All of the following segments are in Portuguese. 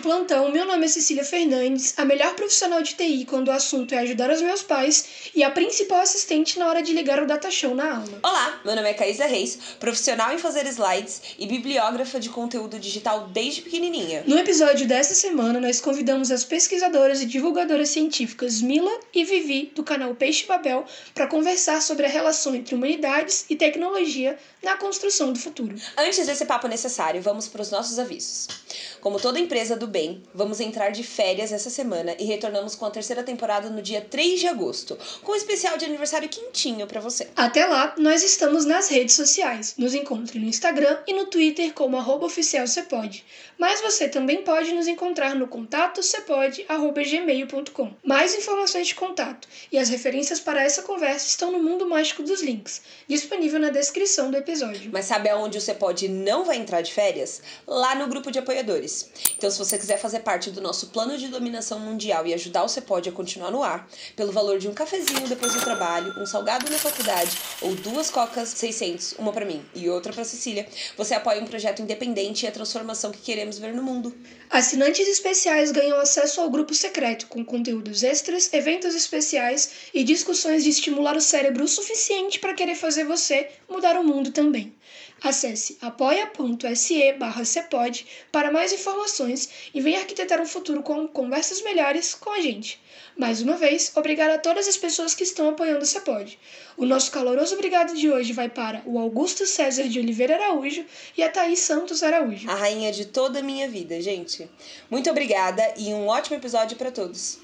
Plantão, meu nome é Cecília Fernandes, a melhor profissional de TI quando o assunto é ajudar os meus pais e a principal assistente na hora de ligar o data show na aula. Olá, meu nome é Caísa Reis, profissional em fazer slides e bibliógrafa de conteúdo digital desde pequenininha. No episódio desta semana, nós convidamos as pesquisadoras e divulgadoras científicas Mila e Vivi, do canal Peixe Babel, para conversar sobre a relação entre humanidades e tecnologia na construção do futuro. Antes desse papo necessário, vamos para os nossos avisos. Como toda empresa do bem, vamos entrar de férias essa semana e retornamos com a terceira temporada no dia 3 de agosto, com um especial de aniversário quentinho para você. Até lá, nós estamos nas redes sociais. Nos encontre no Instagram e no Twitter como arroba oficial Cepode. Mas você também pode nos encontrar no contato cepode.gmail.com. Mais informações de contato e as referências para essa conversa estão no Mundo Mágico dos Links, disponível na descrição do episódio. Mas sabe aonde o Cepode não vai entrar de férias? Lá no grupo de apoiadores. Então, se você quiser fazer parte do nosso plano de dominação mundial e ajudar o Cepode a continuar no ar, pelo valor de um cafezinho depois do trabalho, um salgado na faculdade ou duas cocas 600, uma para mim e outra para Cecília, você apoia um projeto independente e a transformação que queremos ver no mundo. Assinantes especiais ganham acesso ao grupo secreto, com conteúdos extras, eventos especiais e discussões de estimular o cérebro o suficiente para querer fazer você mudar o mundo também. Acesse apoia.se barra para mais informações e venha arquitetar um futuro com conversas melhores com a gente. Mais uma vez, obrigado a todas as pessoas que estão apoiando o Cepode. O nosso caloroso obrigado de hoje vai para o Augusto César de Oliveira Araújo e a Thaís Santos Araújo. A rainha de toda a minha vida, gente. Muito obrigada e um ótimo episódio para todos.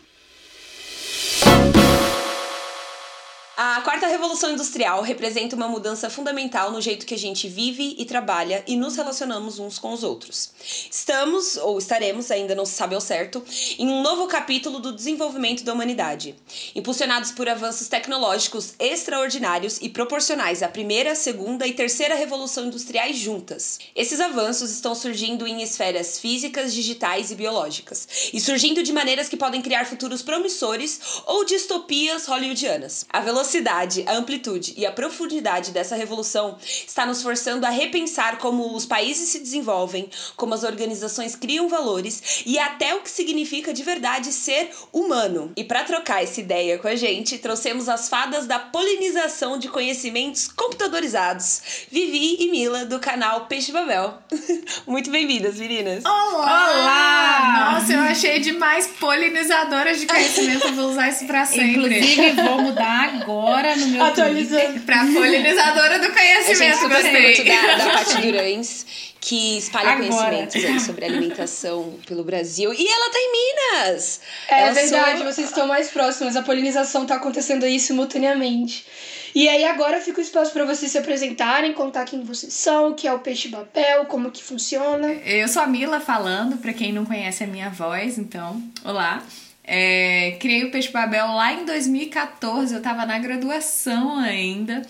A quarta revolução industrial representa uma mudança fundamental no jeito que a gente vive e trabalha e nos relacionamos uns com os outros. Estamos, ou estaremos, ainda não se sabe ao certo, em um novo capítulo do desenvolvimento da humanidade, impulsionados por avanços tecnológicos extraordinários e proporcionais à primeira, segunda e terceira revolução industriais juntas. Esses avanços estão surgindo em esferas físicas, digitais e biológicas, e surgindo de maneiras que podem criar futuros promissores ou distopias hollywoodianas. A velocidade velocidade, a amplitude e a profundidade dessa revolução está nos forçando a repensar como os países se desenvolvem, como as organizações criam valores e até o que significa de verdade ser humano. E para trocar essa ideia com a gente, trouxemos as fadas da polinização de conhecimentos computadorizados, Vivi e Mila do canal Peixe Babel. Muito bem-vindas, meninas. Olá! Olá! Nossa, eu achei demais polinizadoras de conhecimento, vou usar isso para sempre. Inclusive, vou mudar agora agora no meu Atualizando. Pra polinizadora do conhecimento, gostei. Da, da Paty Durães, que espalha agora. conhecimentos aí sobre alimentação pelo Brasil. E ela tá em Minas! É ela verdade, só... vocês estão mais próximas. A polinização tá acontecendo aí simultaneamente. E aí agora fica o espaço para vocês se apresentarem, contar quem vocês são, o que é o peixe papel, como que funciona. Eu sou a Mila falando, para quem não conhece a minha voz, então, olá. É, criei o Peixe Babel lá em 2014, eu estava na graduação ainda.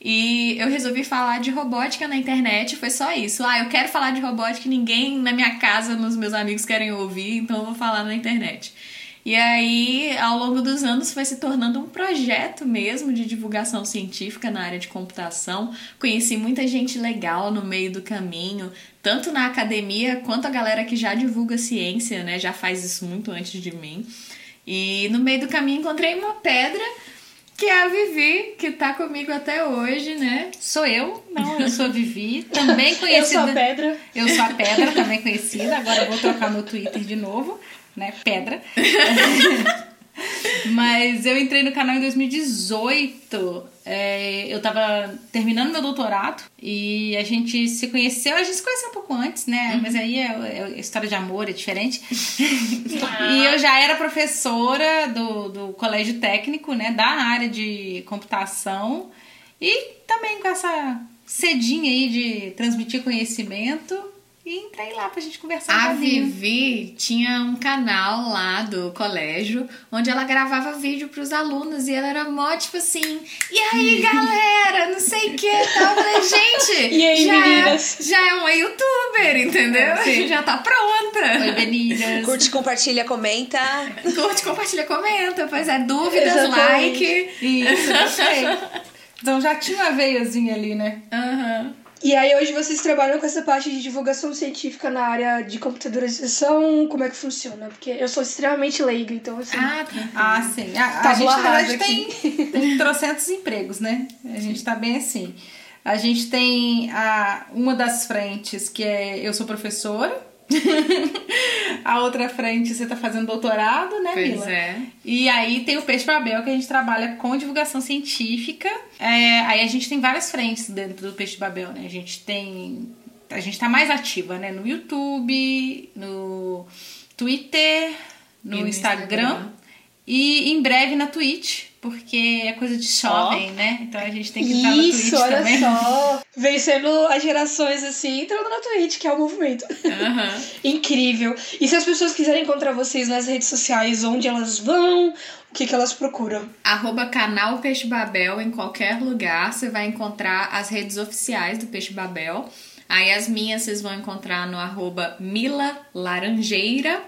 E eu resolvi falar de robótica na internet, foi só isso. Ah, eu quero falar de robótica ninguém na minha casa, nos meus amigos querem ouvir, então eu vou falar na internet. E aí, ao longo dos anos, foi se tornando um projeto mesmo de divulgação científica na área de computação. Conheci muita gente legal no meio do caminho, tanto na academia quanto a galera que já divulga ciência, né? Já faz isso muito antes de mim. E no meio do caminho encontrei uma pedra que é a Vivi, que tá comigo até hoje, né? Sou eu, não, eu sou a Vivi, também conhecida. eu sou a Pedra. Eu sou a Pedra, também conhecida. Agora eu vou trocar meu Twitter de novo né? Pedra. Mas eu entrei no canal em 2018. É, eu tava terminando meu doutorado e a gente se conheceu. A gente se conheceu um pouco antes, né? Uhum. Mas aí é, é, história de amor, é diferente. Ah. e eu já era professora do, do colégio técnico, né? Da área de computação. E também com essa cedinha aí de transmitir conhecimento E entrei lá pra gente conversar A pouquinho. Vivi tinha um canal lá do colégio onde ela gravava vídeo pros alunos e ela era mó tipo assim: e aí galera, não sei o que tal. Gente, E aí, já, meninas? É, já é uma youtuber, entendeu? Sim. Já tá pronta. Oi, meninas. Curte, compartilha, comenta. Curte, compartilha, comenta. Pois é, dúvidas, Exatamente. like. Isso, gostei. Então já tinha uma veiazinha ali, né? Aham. E aí hoje vocês trabalham com essa parte de divulgação científica na área de computadorização, como é que funciona? Porque eu sou extremamente leiga, então assim. Ah, tranquilo. Ah, sim. A, a Tá gente, na verdade, tem, tem trocentos empregos, né? A gente tá bem assim. A gente tem a, uma das frentes, que é eu sou professora. a outra frente você tá fazendo doutorado, né, Pois Mila? é. E aí tem o Peixe Babel, que a gente trabalha com divulgação científica. É, aí a gente tem várias frentes dentro do Peixe Babel, né? A gente tem. A gente tá mais ativa, né? No YouTube, no Twitter, no, no Instagram, Instagram. e em breve na Twitch, porque é coisa de jovem, né? Então a gente tem que estar Isso, na Twitch olha também. só. Vencendo as gerações assim, entrando na Twitch, que é o movimento. Aham. Incrível. E se as pessoas quiserem encontrar vocês nas redes sociais, onde elas vão, o que, que elas procuram? Arroba canal Peixe Babel em qualquer lugar. Você vai encontrar as redes oficiais do Peixe Babel. Aí as minhas vocês vão encontrar no arroba Mila Laranjeira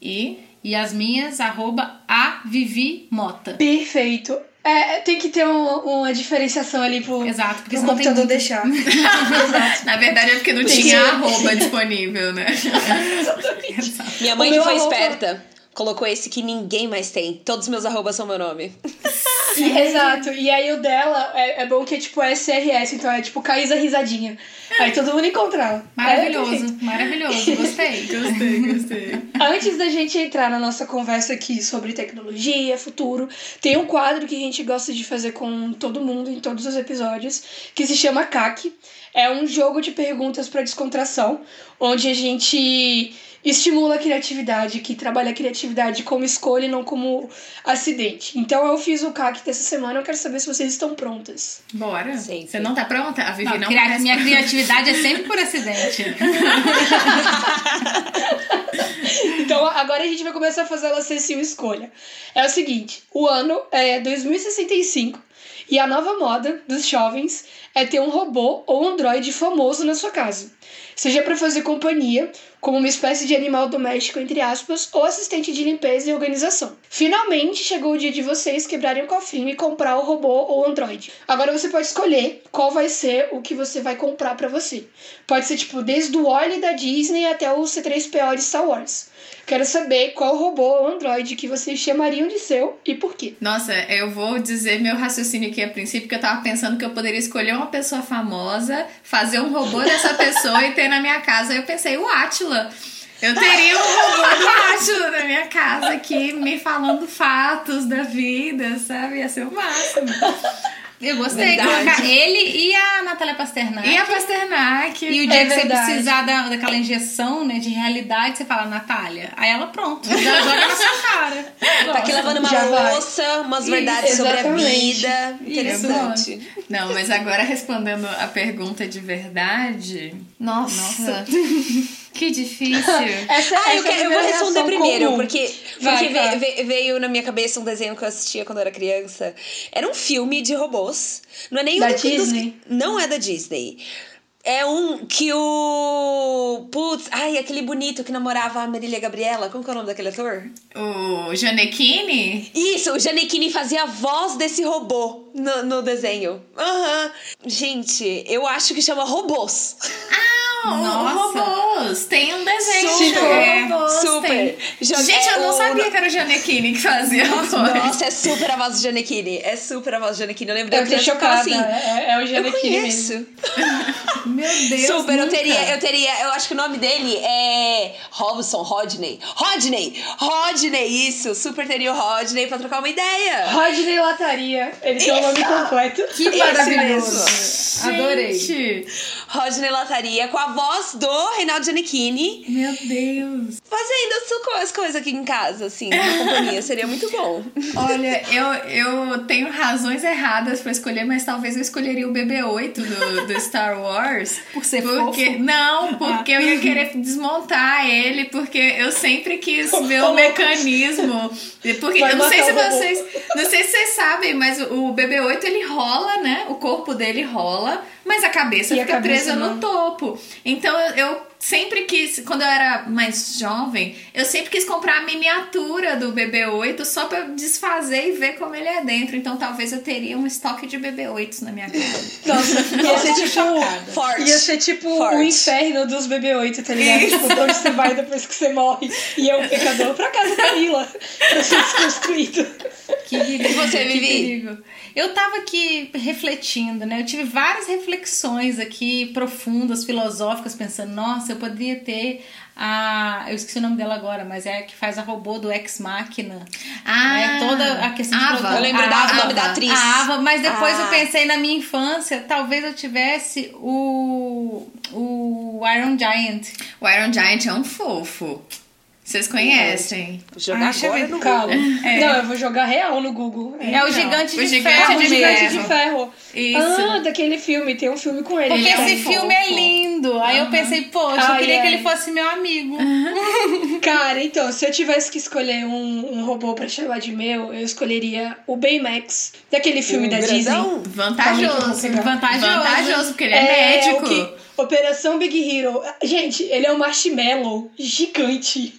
e E as minhas, arroba a Vivi Mota. Perfeito. É, tem que ter um- uma diferenciação ali pro, Exato, porque pro computador deixar. Exato. na verdade é porque não Tem tinha que- arroba disponível, né? Minha mãe que foi arroba- esperta. Colocou esse que ninguém mais tem. Todos os meus arrobas são meu nome. E- exato. E aí o dela é, é bom que é tipo SRS, então é tipo Caísa Risadinha. Aí todo mundo encontra. É, Maravilhoso, maravilhoso. Gostei. Gostei, gostei. Antes da gente entrar na nossa conversa aqui sobre tecnologia, futuro, tem um quadro que a gente gosta de fazer com todo mundo em todos os episódios, que se chama CAC. É um jogo de perguntas para descontração, onde a gente estimula a criatividade, que trabalha a criatividade como escolha e não como acidente. Então eu fiz o CAC dessa semana, eu quero saber se vocês estão prontas. Bora. Sim, Você sim. não tá pronta? A Vivi Não, não, cria- parece minha criatividade é sempre por acidente. Então agora a gente vai começar a fazer ela ser sim escolha. É o seguinte, o ano é 2065 e a nova moda dos jovens é ter um robô ou um androide famoso na sua casa. Seja para fazer companhia, como uma espécie de animal doméstico, entre aspas, ou assistente de limpeza e organização. Finalmente chegou o dia de vocês quebrarem o cofrinho e comprar o robô ou o androide. Agora você pode escolher qual vai ser o que você vai comprar para você. Pode ser tipo desde o Wally da Disney até o C3PO de Star Wars. Quero saber qual robô ou androide que vocês chamariam de seu e por quê. Nossa, eu vou dizer meu raciocínio aqui a princípio, que eu tava pensando que eu poderia escolher uma pessoa famosa, fazer um robô dessa pessoa e ter na minha casa. Eu pensei, o Átila. Eu teria um robô do Átila na minha casa aqui, me falando fatos da vida, sabe? Ia ser o máximo. Eu gostei. Verdade. Colocar ele e a Natália Pasternak. E a Pasternak. E o dia É que você verdade. precisar da, daquela injeção, né, de realidade, você fala, Natália. Aí ela, pronto, já joga na sua cara. Tá aqui lavando uma Já vai. louça, umas Isso, verdades sobre a vida. Interessante. Não, mas agora respondendo a pergunta de verdade. Nossa, que difícil. Essa, Ah, eu, essa é a quero, eu vou responder primeiro, comum. porque, Vai, porque veio na minha cabeça um desenho que eu assistia quando eu era criança. Era um filme de robôs. Não é nem Da um dos- Disney? Não é da Disney. É um que o. Putz, ai, aquele bonito que namorava a Marília Gabriela. Como que é o nome daquele ator? O Janequine? Isso, o Janequine fazia a voz desse robô no, no desenho. Aham. Gente, eu acho que chama robôs. Nossa. robôs! Tem um desenho Super, de robôs. super. tem. Gente, eu não o- sabia que era o Janequine que fazia a voz. Nossa, é super a voz do Janequine. É super a voz do Janequine. Eu lembro Eu ficava chocada. assim. É, é o Eu Janequine conheço. mesmo. Meu Deus, Super, eu nunca. teria, eu teria, eu acho que o nome dele é Robson, Rodney. Rodney! Rodney, isso! Super teria o Rodney pra trocar uma ideia. Rodney Lataria. Ele tem o nome completo. Que maravilhoso. Adorei. Gente, Rodney Lataria, com a voz do Reinaldo Giannichini, Meu Deus. fazendo as coisas aqui em casa, assim, na companhia. Seria muito bom. Olha, eu, eu tenho razões erradas pra escolher, mas talvez eu escolheria o BB-8 do, do Star Wars. Por ser porque, fofo? Não, porque eu ia querer desmontar ele, porque eu sempre quis ver o mecanismo. Porque Vai eu não sei se vocês. Não sei se vocês sabem, mas o BB-8 ele rola, né? O corpo dele rola, mas a cabeça E a fica cabeça presa não. no topo. Então eu, eu sempre quis, quando eu era mais jovem, eu sempre quis comprar a miniatura do BB-8 só pra eu desfazer e ver como ele é dentro. Então talvez eu teria um estoque de BB-8s na minha casa. Nossa, ia ser tipo. chocada. Forte. Ia ser tipo Forte. o inferno dos BB-8, tá ligado? Tipo, pra onde você vai depois que você morre. E é um pecador pra casa da Mila. Pra ser desconstruído. Que perigo, E você, Vivi? perigo. Eu tava aqui refletindo, né? Eu tive várias reflexões aqui profundas, filosóficas, pensando, nossa, eu poderia ter a. Eu esqueci o nome dela agora, mas é a que faz a robô do Ex Machina. Ah, é toda a questão de Ava. produção. Eu lembro da Ava. nome da atriz. A Ava, mas depois Ah. eu pensei na minha infância, talvez eu tivesse o. o Iron Giant. O Iron Giant é um fofo. Vocês conhecem? Vou jogar eu agora no Calma. É. Não, eu vou jogar real no Google. É o Então, gigante o de gigante ferro. Ah, o de Gigante de Ferro. Isso. Ah, daquele filme. Tem um filme com ele. Porque que é esse fofo. filme é lindo. Aí eu pensei, poxa, eu Ai, queria que ai. ele fosse meu amigo. Cara, então, se eu tivesse que escolher um, um robô pra chamar de meu, eu escolheria o Baymax, daquele filme O da grandão? Disney. Vantajoso. Vantajoso. Vantajoso, porque ele é, médico. o que- Operação Big Hero. Gente, ele é um marshmallow gigante.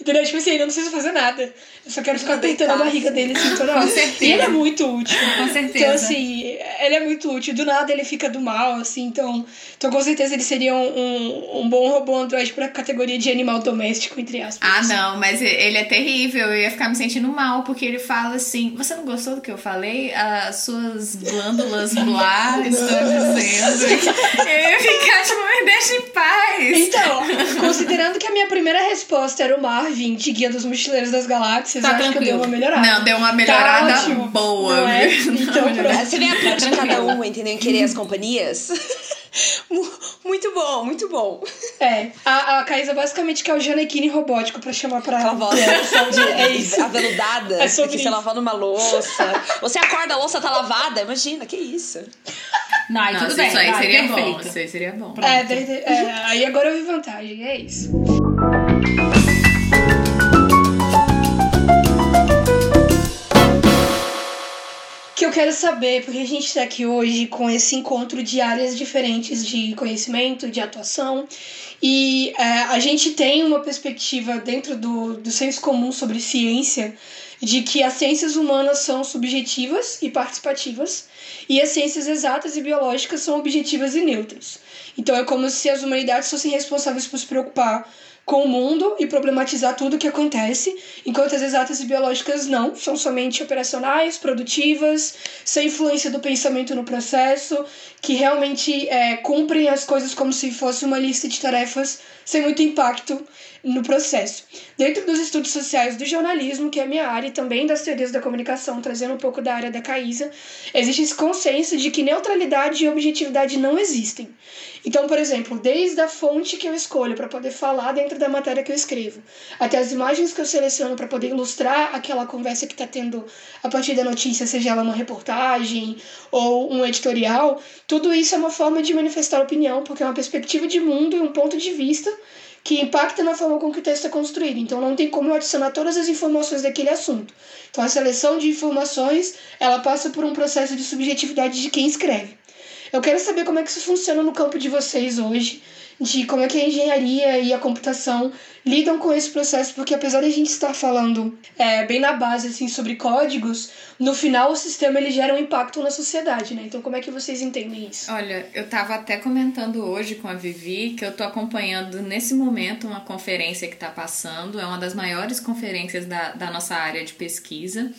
Entendeu? Tipo assim, eu não preciso fazer nada. Eu só quero ficar apertando a barriga dele assim toda hora. Com certeza. E ele é muito útil. Com então, certeza. Então, assim, ele é muito útil. Do nada ele fica do mal, assim. Então, então com certeza ele seria um, um, um bom robô androide pra categoria de animal doméstico, entre aspas. Ah, não, mas ele é terrível. Eu ia ficar me sentindo mal, porque ele fala assim: Você não gostou do que eu falei? As suas glândulas mulares estão dizendo. Eu ia ficar tipo, me deixa em paz. Então, considerando que a minha primeira resposta era o mar 20, Guia dos Mochileiros das Galáxias, tá tranquilo. que deu uma melhorada. Não, deu uma tá melhorada tá boa. Não é? Então, não, Você vem a prática de cada um, entendeu? Querer as uhum. companhias. Muito bom, muito bom. É, a, a Caísa basicamente quer é o Janequine robótico pra chamar pra ela. voz de é isso. aveludada, é sobre é isso. você lavando uma louça. Você acorda, a louça tá lavada, imagina, que isso. Não, aí Nossa, tudo bem. Isso aí seria perfeito. bom, isso aí seria bom. É, é, aí agora eu vi vantagem, é isso. Eu quero saber, porque a gente está aqui hoje com esse encontro de áreas diferentes de conhecimento, de atuação, e é, a gente tem uma perspectiva dentro do, do senso comum sobre ciência de que as ciências humanas são subjetivas e participativas, e as ciências exatas e biológicas são objetivas e neutras. Então é como se as humanidades fossem responsáveis por se preocupar com o mundo e problematizar tudo o que acontece, enquanto as exatas e biológicas não, são somente operacionais, produtivas, sem influência do pensamento no processo, que realmente é, cumprem as coisas como se fosse uma lista de tarefas sem muito impacto no processo. Dentro dos estudos sociais do jornalismo, que é a minha área, e também das teorias da comunicação, trazendo um pouco da área da Caísa, existe esse consenso de que neutralidade e objetividade não existem. Então, por exemplo, desde a fonte que eu escolho para poder falar dentro da matéria que eu escrevo, até as imagens que eu seleciono para poder ilustrar aquela conversa que está tendo a partir da notícia, seja ela uma reportagem ou um editorial, tudo isso é uma forma de manifestar opinião, porque é uma perspectiva de mundo e um ponto de vista que impacta na forma com que o texto é construído. Então não tem como eu adicionar todas as informações daquele assunto. Então a seleção de informações, ela passa por um processo de subjetividade de quem escreve. Eu quero saber como é que isso funciona no campo de vocês hoje, de como é que a engenharia e a computação lidam com esse processo, porque apesar de a gente estar falando é, bem na base assim sobre códigos, no final o sistema ele gera um impacto na sociedade, né? Então como é que vocês entendem isso? Olha, eu tava até comentando hoje com a Vivi que eu tô acompanhando nesse momento uma conferência que tá passando, é uma das maiores conferências da, da nossa área de pesquisa.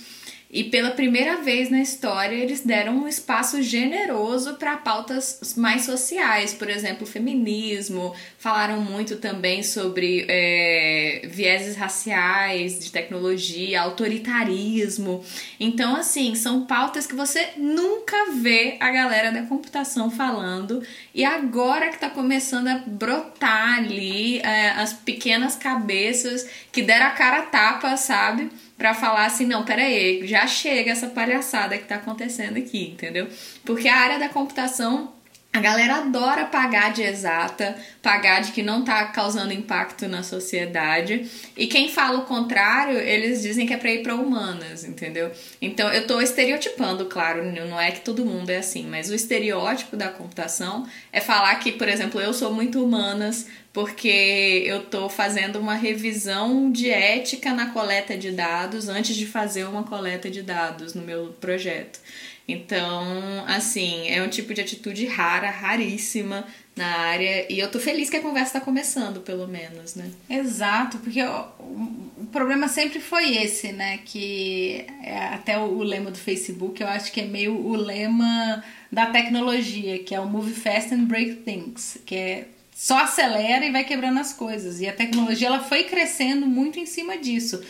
E pela primeira vez na história, eles deram um espaço generoso para pautas mais sociais, por exemplo, feminismo. Falaram muito também sobre é, vieses raciais, de tecnologia, autoritarismo. Então, assim, são pautas que você nunca vê a galera da computação falando. E agora que está começando a brotar ali é, as pequenas cabeças que deram a cara a tapa, sabe? Para falar assim, não, pera aí, já chega essa palhaçada que tá acontecendo aqui, entendeu? Porque a área da computação a galera adora pagar de exata, pagar de que não tá causando impacto na sociedade. E quem fala o contrário, eles dizem que é para ir para humanas, entendeu? Então eu tô estereotipando, claro, não é que todo mundo é assim, mas o estereótipo da computação é falar que, por exemplo, eu sou muito humanas porque eu tô fazendo uma revisão de ética na coleta de dados antes de fazer uma coleta de dados no meu projeto. Então, assim, é um tipo de atitude rara, raríssima na área. E eu tô feliz que a conversa tá começando, pelo menos, né? Exato, porque o, problema sempre foi esse, né? Que é até o, o, lema do Facebook, eu acho que é meio o lema da tecnologia, que é o Move Fast and Break Things, que é só acelera e vai quebrando as coisas. E a tecnologia ela foi crescendo muito em cima disso.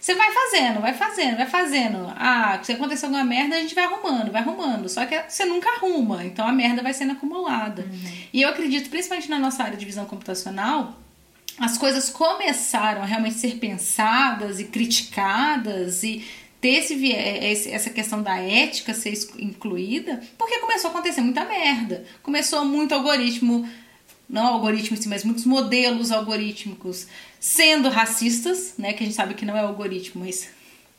Você vai fazendo, vai fazendo, vai fazendo. Ah, se acontecer alguma merda, a gente vai arrumando, vai arrumando. Só que você nunca arruma, então a merda vai sendo acumulada. Uhum. E eu acredito, principalmente na nossa área de visão computacional, as coisas começaram a realmente ser pensadas e criticadas e ter esse, essa questão da ética ser incluída, porque começou a acontecer muita merda. Começou muito algoritmo não algoritmo mas muitos modelos algorítmicos sendo racistas, né? Que a gente sabe que não é algoritmo, mas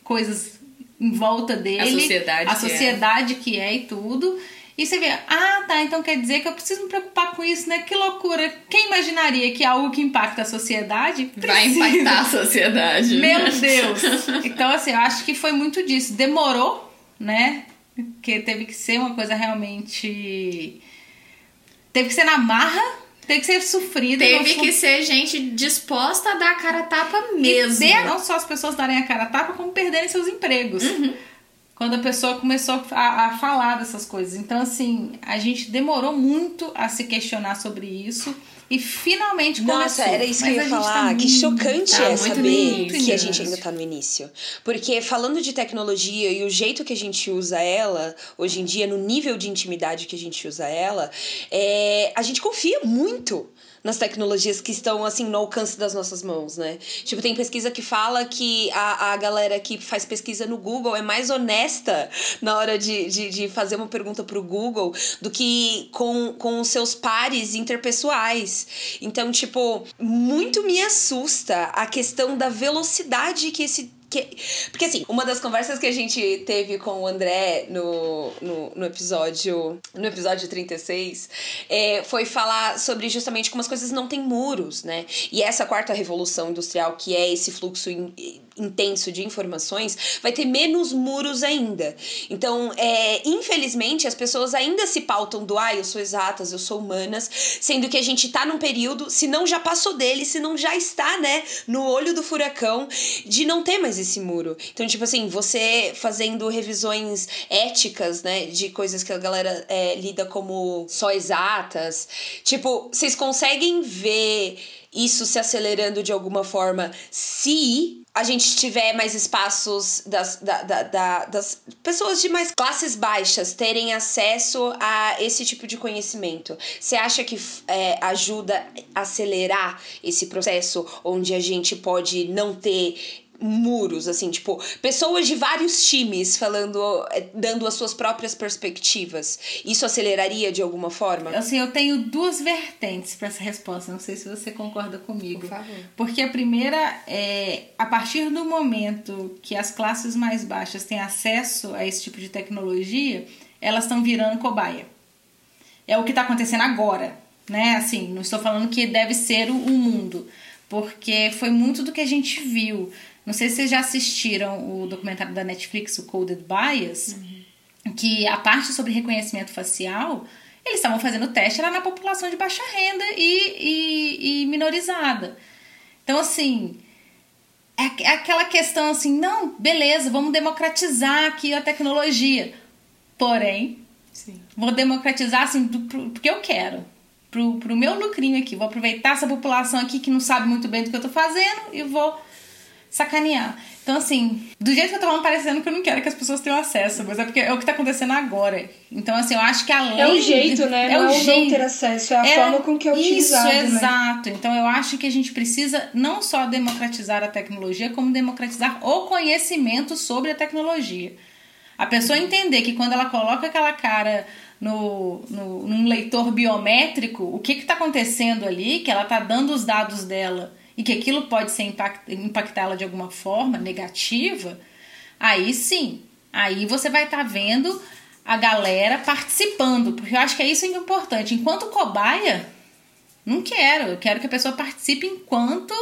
coisas em volta dele. A sociedade. A sociedade que é. que é e tudo. E você vê, ah, tá, então quer dizer que eu preciso me preocupar com isso, né? Que loucura. Quem imaginaria que algo que impacta a sociedade vai impactar a sociedade? Meu Deus! Então, assim, eu acho que foi muito disso. Demorou, né? Que teve que ser uma coisa realmente. Teve que ser na marra, tem que ser sofrida. Teve que ser gente disposta a dar a cara a tapa mesmo. E não só as pessoas darem a cara a tapa, como perderem seus empregos. Uhum. Quando a pessoa começou a, a falar dessas coisas. Então, assim, a gente demorou muito a se questionar sobre isso. E finalmente começou. Nossa, era isso que eu ia falar. Tá que chocante tá é saber que a gente ainda tá no início. Porque falando de tecnologia e o jeito que a gente usa ela, hoje em dia, no nível de intimidade que a gente usa ela, é, a gente confia muito nas tecnologias que estão, assim, no alcance das nossas mãos, né? Tipo, tem pesquisa que fala que a, a galera que faz pesquisa no Google é mais honesta na hora de, de, de fazer uma pergunta pro Google do que com, com os seus pares interpessoais. Então, tipo, muito me assusta a questão da velocidade que esse que, porque assim, uma das conversas que a gente teve com o André no, no, no episódio no episódio 36 é, foi falar sobre justamente como as coisas não têm muros, né? E essa quarta revolução industrial, que é esse fluxo in, intenso de informações, vai ter menos muros ainda. Então, é, infelizmente, as pessoas ainda se pautam do ah, eu sou exatas, eu sou humanas, sendo que a gente tá num período, se não já passou dele, se não já está, né, no olho do furacão, de não ter mais esse muro. Então, tipo assim, você fazendo revisões éticas, né, de coisas que a galera é, lida como só exatas, tipo, vocês conseguem ver isso se acelerando de alguma forma se a gente tiver mais espaços das, da, da, da, das pessoas de mais classes baixas terem acesso a esse tipo de conhecimento. Você acha que é, ajuda a acelerar esse processo onde a gente pode não ter muros, assim, tipo, pessoas de vários times falando, eh, dando as suas próprias perspectivas. Isso aceleraria de alguma forma? Assim, eu tenho duas vertentes para essa resposta, não sei se você concorda comigo. Por favor. Porque a primeira é, a partir do momento que as classes mais baixas têm acesso a esse tipo de tecnologia, elas estão virando cobaia. É o que está acontecendo agora, né? Assim, não estou falando que deve ser o mundo, porque foi muito do que a gente viu não sei se vocês já assistiram o documentário da Netflix, o Coded Bias, uhum. que a parte sobre reconhecimento facial, eles estavam fazendo teste lá na população de baixa renda e, e, e minorizada. Então, assim, é, é aquela questão assim, não, beleza, vamos democratizar aqui a tecnologia. Porém, Sim. vou democratizar assim do, pro, porque eu quero. Pro, pro meu lucrinho aqui. Vou aproveitar essa população aqui que não sabe muito bem do que eu tô fazendo e vou sacanear. Então, assim, do jeito que eu tô falando, parecendo que eu não quero que as pessoas tenham acesso, mas é porque é o que tá acontecendo agora. Então, assim, eu acho que além. É o jeito, né? É não o é jeito. não ter acesso, é a forma com que é utilizado. Isso, né? exato. Então, eu acho que a gente precisa não só democratizar a tecnologia, como democratizar o conhecimento sobre a tecnologia. A pessoa entender que quando ela coloca aquela cara no, no, num leitor biométrico, o que está acontecendo ali, que ela está dando os dados dela e que aquilo pode ser impact, impactá-la de alguma forma negativa, aí sim, aí você vai estar tá vendo a galera participando, porque eu acho que é isso que é importante. Enquanto cobaia, não quero, eu quero que a pessoa participe enquanto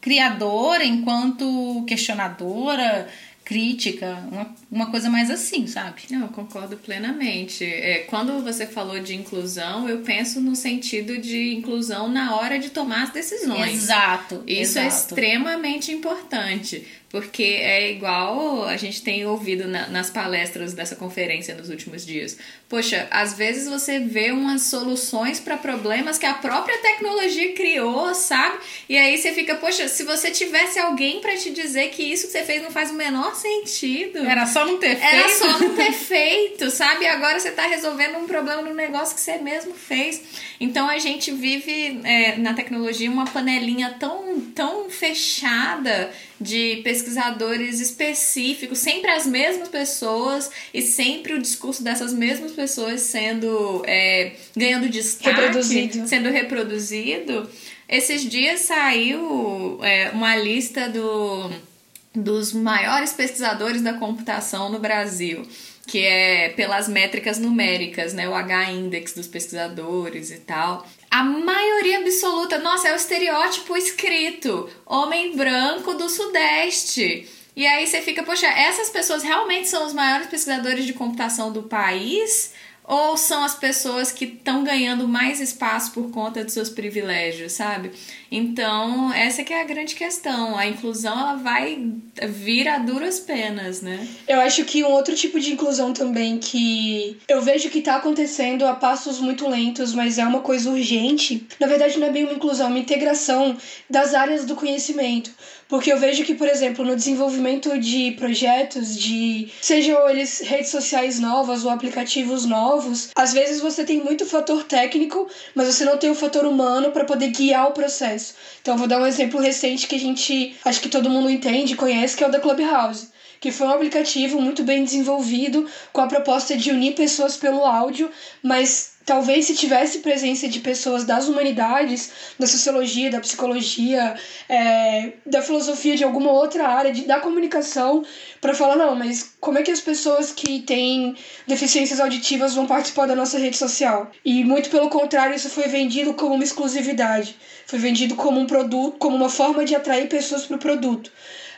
criadora, enquanto questionadora, crítica, uma, uma coisa mais assim, sabe? Não, eu concordo plenamente. É, quando você falou de inclusão, eu penso no sentido de inclusão na hora de tomar as decisões. Exato. Isso é exato. extremamente importante, porque é igual a gente tem ouvido na, nas palestras dessa conferência nos últimos dias. Poxa, às vezes você vê umas soluções para problemas que a própria tecnologia criou, sabe? E aí você fica, poxa, se você tivesse alguém para te dizer que isso que você fez não faz o menor sentido. Era só não ter feito. Era só não ter feito, sabe? E agora você tá resolvendo um problema no negócio que você mesmo fez. Então a gente vive é, na tecnologia uma panelinha tão, tão fechada de pesquisadores específicos, sempre as mesmas pessoas e sempre o discurso dessas mesmas pessoas sendo é, ganhando destaque, Reproduzido. sendo reproduzido. Esses dias saiu é, uma lista do, dos maiores pesquisadores da computação no Brasil, que é pelas métricas numéricas, né, o H-index dos pesquisadores e tal. A maioria absoluta, nossa, é o estereótipo escrito: homem branco do Sudeste. E aí você fica, poxa, essas pessoas realmente são os maiores pesquisadores de computação do país? Ou são as pessoas que estão ganhando mais espaço por conta dos seus privilégios, sabe? Então, essa que é a grande questão. A inclusão, ela vai vir a duras penas, né? Eu acho que um outro tipo de inclusão também que eu vejo que tá acontecendo a passos muito lentos, mas é uma coisa urgente. Na verdade, não é bem uma inclusão, é uma integração das áreas do conhecimento. Porque eu vejo que, por exemplo, no desenvolvimento de projetos, de sejam eles redes sociais novas ou aplicativos novos, às vezes você tem muito fator técnico, mas você não tem o fator humano para poder guiar o processo. Então, eu vou dar um exemplo recente que a gente, acho que todo mundo entende, conhece, que é o da Clubhouse que foi um aplicativo muito bem desenvolvido com a proposta de unir pessoas pelo áudio, mas talvez se tivesse presença de pessoas das humanidades, da sociologia, da psicologia, é, da filosofia, de alguma outra área, de, da comunicação, para falar, não, mas como é que as pessoas que têm deficiências auditivas vão participar da nossa rede social? E muito pelo contrário, isso foi vendido como uma exclusividade, foi vendido como um produto, como uma forma de atrair pessoas para o produto.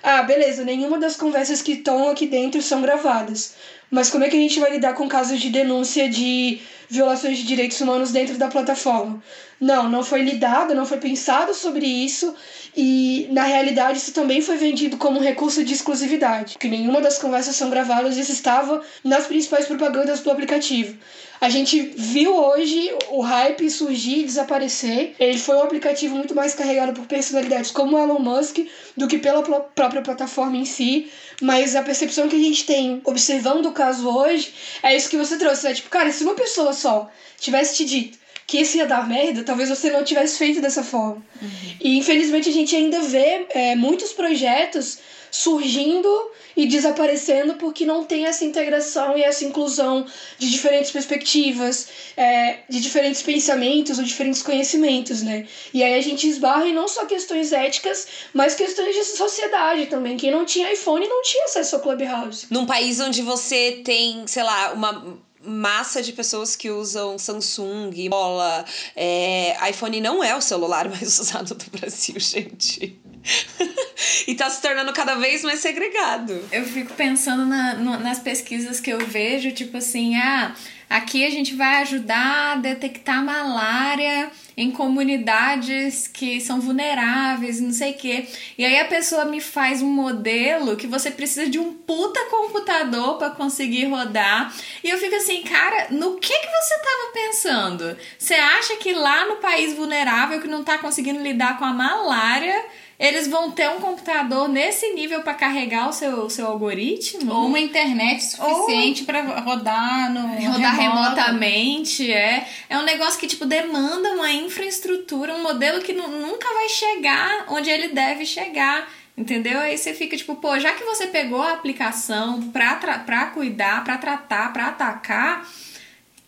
Ah, beleza, nenhuma das conversas que estão aqui dentro são gravadas. Mas como é que a gente vai lidar com casos de denúncia de violações de direitos humanos dentro da plataforma? Não, não foi lidado, não foi pensado sobre isso e na realidade isso também foi vendido como um recurso de exclusividade, que nenhuma das conversas são gravadas e isso estava nas principais propagandas do aplicativo. A gente viu hoje o hype surgir e desaparecer. Ele foi um aplicativo muito mais carregado por personalidades como Elon Musk do que pela própria plataforma em si. Mas a percepção que a gente tem observando o caso hoje é isso que você trouxe. É tipo, cara, se uma pessoa só tivesse te dito que isso ia dar merda, talvez você não tivesse feito dessa forma. Uhum. E infelizmente a gente ainda vê é, muitos projetos surgindo e desaparecendo porque não tem essa integração e essa inclusão de diferentes perspectivas, é, de diferentes pensamentos ou diferentes conhecimentos, né? E aí a gente esbarra em não só questões éticas, mas questões de sociedade também. Quem não tinha iPhone não tinha acesso ao Clubhouse. Num país onde você tem, sei lá, uma massa de pessoas que usam Samsung, bola, é, iPhone não é o celular mais usado do Brasil, gente. e tá se tornando cada vez mais segregado. Eu fico pensando na, no, nas pesquisas que eu vejo, tipo assim, ah, aqui a gente vai ajudar a detectar malária em comunidades que são vulneráveis, não sei o quê. E aí a pessoa me faz um modelo que você precisa de um puta computador para conseguir rodar. E eu fico assim, cara, no que que você tava pensando? Você acha que lá no país vulnerável que não tá conseguindo lidar com a malária, eles vão ter um computador nesse nível para carregar o seu, seu algoritmo? Ou uma internet suficiente para rodar no rodar remoto. remotamente, é. É um negócio que tipo demanda uma infraestrutura, um modelo que nu- nunca vai chegar onde ele deve chegar. Entendeu? Aí você fica tipo, pô, já que você pegou a aplicação pra, tra pra cuidar, pra tratar, pra atacar,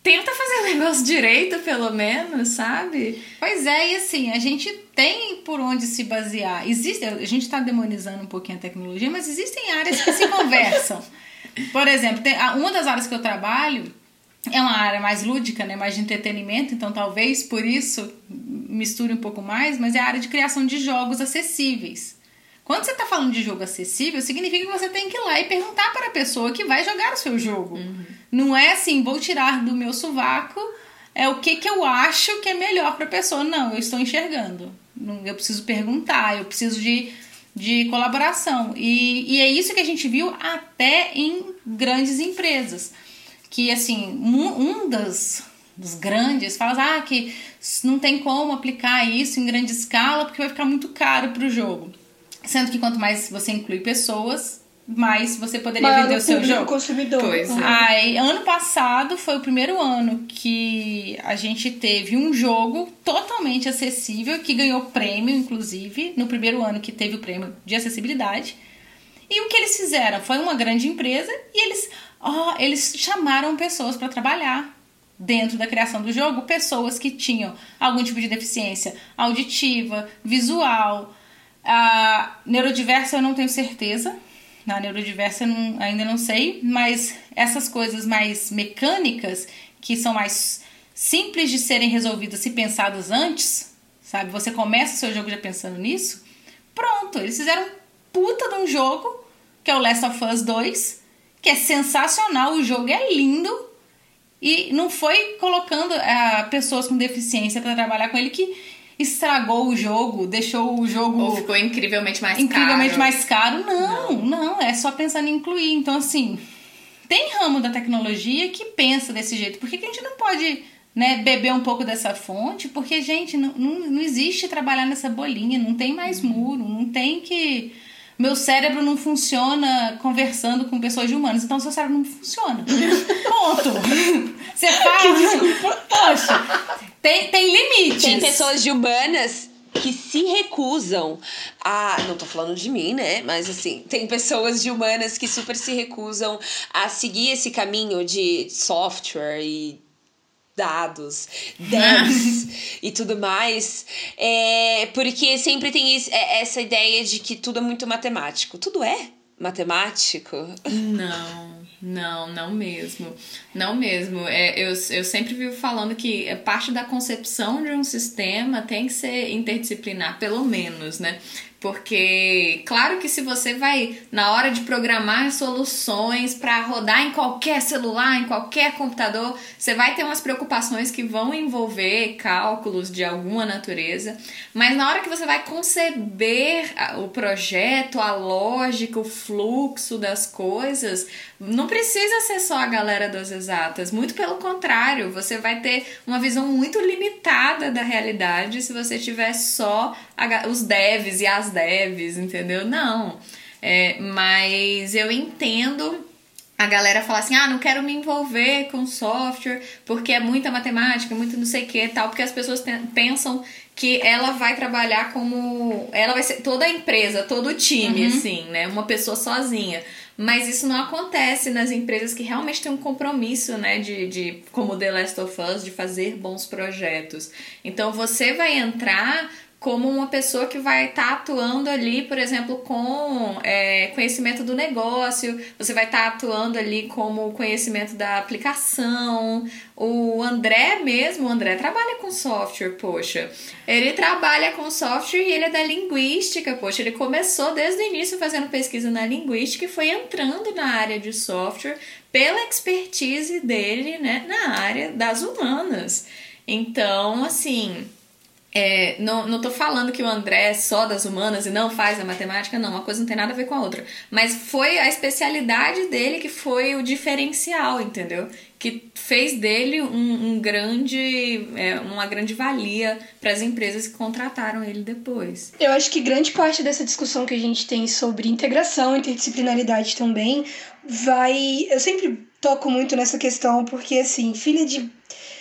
tenta fazer o negócio direito, pelo menos, sabe? Pois é, e assim, a gente tem por onde se basear. Existe, a gente está demonizando um pouquinho a tecnologia, mas existem áreas que se conversam. Por exemplo, tem, uma das áreas que eu trabalho é uma área mais lúdica, né, mais de entretenimento, então talvez por isso misture um pouco mais, mas é a área de criação de jogos acessíveis. Quando você está falando de jogo acessível, significa que você tem que ir lá e perguntar para a pessoa que vai jogar o seu jogo. Não é assim, vou tirar do meu sovaco é o que, que eu acho que é melhor para a pessoa. Não, eu estou enxergando. Eu preciso perguntar, eu preciso de, de colaboração. E, e é isso que a gente viu até em grandes empresas. Que, assim, um, um das, dos grandes fala ah, que não tem como aplicar isso em grande escala porque vai ficar muito caro para o jogo. Sendo que quanto mais você inclui pessoas, mais você poderia Maior vender o seu jogo. consumidor. Pois é. Aí, ano passado foi o primeiro ano que a gente teve um jogo totalmente acessível, que ganhou prêmio, inclusive, no primeiro ano que teve o prêmio de acessibilidade. E o que eles fizeram? Foi uma grande empresa e eles, ó, eles chamaram pessoas para trabalhar dentro da criação do jogo, pessoas que tinham algum tipo de deficiência auditiva, visual, a neurodiversa eu não tenho certeza. Na neurodiversa eu não- ainda não sei, mas essas coisas mais mecânicas, que são mais simples de serem resolvidas se pensadas antes, sabe? Você começa o seu jogo já pensando nisso. Pronto, eles fizeram puta de um jogo, que é o Last of Us 2, que é sensacional, o jogo é lindo, e não foi colocando ah, pessoas com deficiência para trabalhar com ele que estragou o jogo, deixou o jogo Ou ficou incrivelmente mais incrivelmente caro. mais caro. Não, não, é só pensando em incluir. Então, assim, tem ramo da tecnologia que pensa desse jeito. Por que, que a gente não pode né, beber um pouco dessa fonte? Porque, gente, não, não, não existe trabalhar nessa bolinha, não tem mais muro, não tem que. Meu cérebro não funciona conversando com pessoas de humanos, então seu cérebro não funciona. Ponto. Você fala. Poxa, tem, tem limites. Tem pessoas de humanas que se recusam a. Não tô falando de mim, né? Mas assim, tem pessoas de humanas que super se recusam a seguir esse caminho de software e dados, devs e tudo mais, é, porque sempre tem esse- é, essa ideia de que tudo é muito matemático. Tudo é matemático? Não, não, não mesmo. Não mesmo. É, eu, eu sempre vivo falando que é parte da concepção de um sistema tem que ser interdisciplinar, pelo menos, né? Porque, claro que se você vai, na hora de programar soluções para rodar em qualquer celular, em qualquer computador, você vai ter umas preocupações que vão envolver cálculos de alguma natureza, mas na hora que você vai conceber o projeto, a lógica, o fluxo das coisas, não precisa ser só a galera das exatas, muito pelo contrário, você vai ter uma visão muito limitada da realidade se você tiver só os devs e as devs, entendeu? Não. É, mas eu entendo a galera falar assim: ah, não quero me envolver com software porque é muita matemática, muito não sei o que tal, porque as pessoas pensam que ela vai trabalhar como. Ela vai ser toda a empresa, todo o time, assim, né? Uma pessoa sozinha. Mas isso não acontece nas empresas que realmente têm um compromisso, né? De, de como The Last of Us, de fazer bons projetos. Então você vai entrar como uma pessoa que vai estar tá atuando ali, por exemplo, com é, conhecimento do negócio, você vai estar tá atuando ali como conhecimento da aplicação. O André mesmo, o André trabalha com software, poxa. Ele trabalha com software e ele é da linguística, poxa. Ele começou desde o início fazendo pesquisa na linguística e foi entrando na área de software pela expertise dele, né, na área das humanas. Então, assim, é, não, não tô falando que o André é só das humanas e não faz a matemática, não, uma coisa não tem nada a ver com a outra. Mas foi a especialidade dele que foi o diferencial, entendeu? Que fez dele um, um grande, é, uma grande valia para as empresas que contrataram ele depois. Eu acho que grande parte dessa discussão que a gente tem sobre integração, interdisciplinaridade também, vai. Eu sempre toco muito nessa questão, porque assim, filha de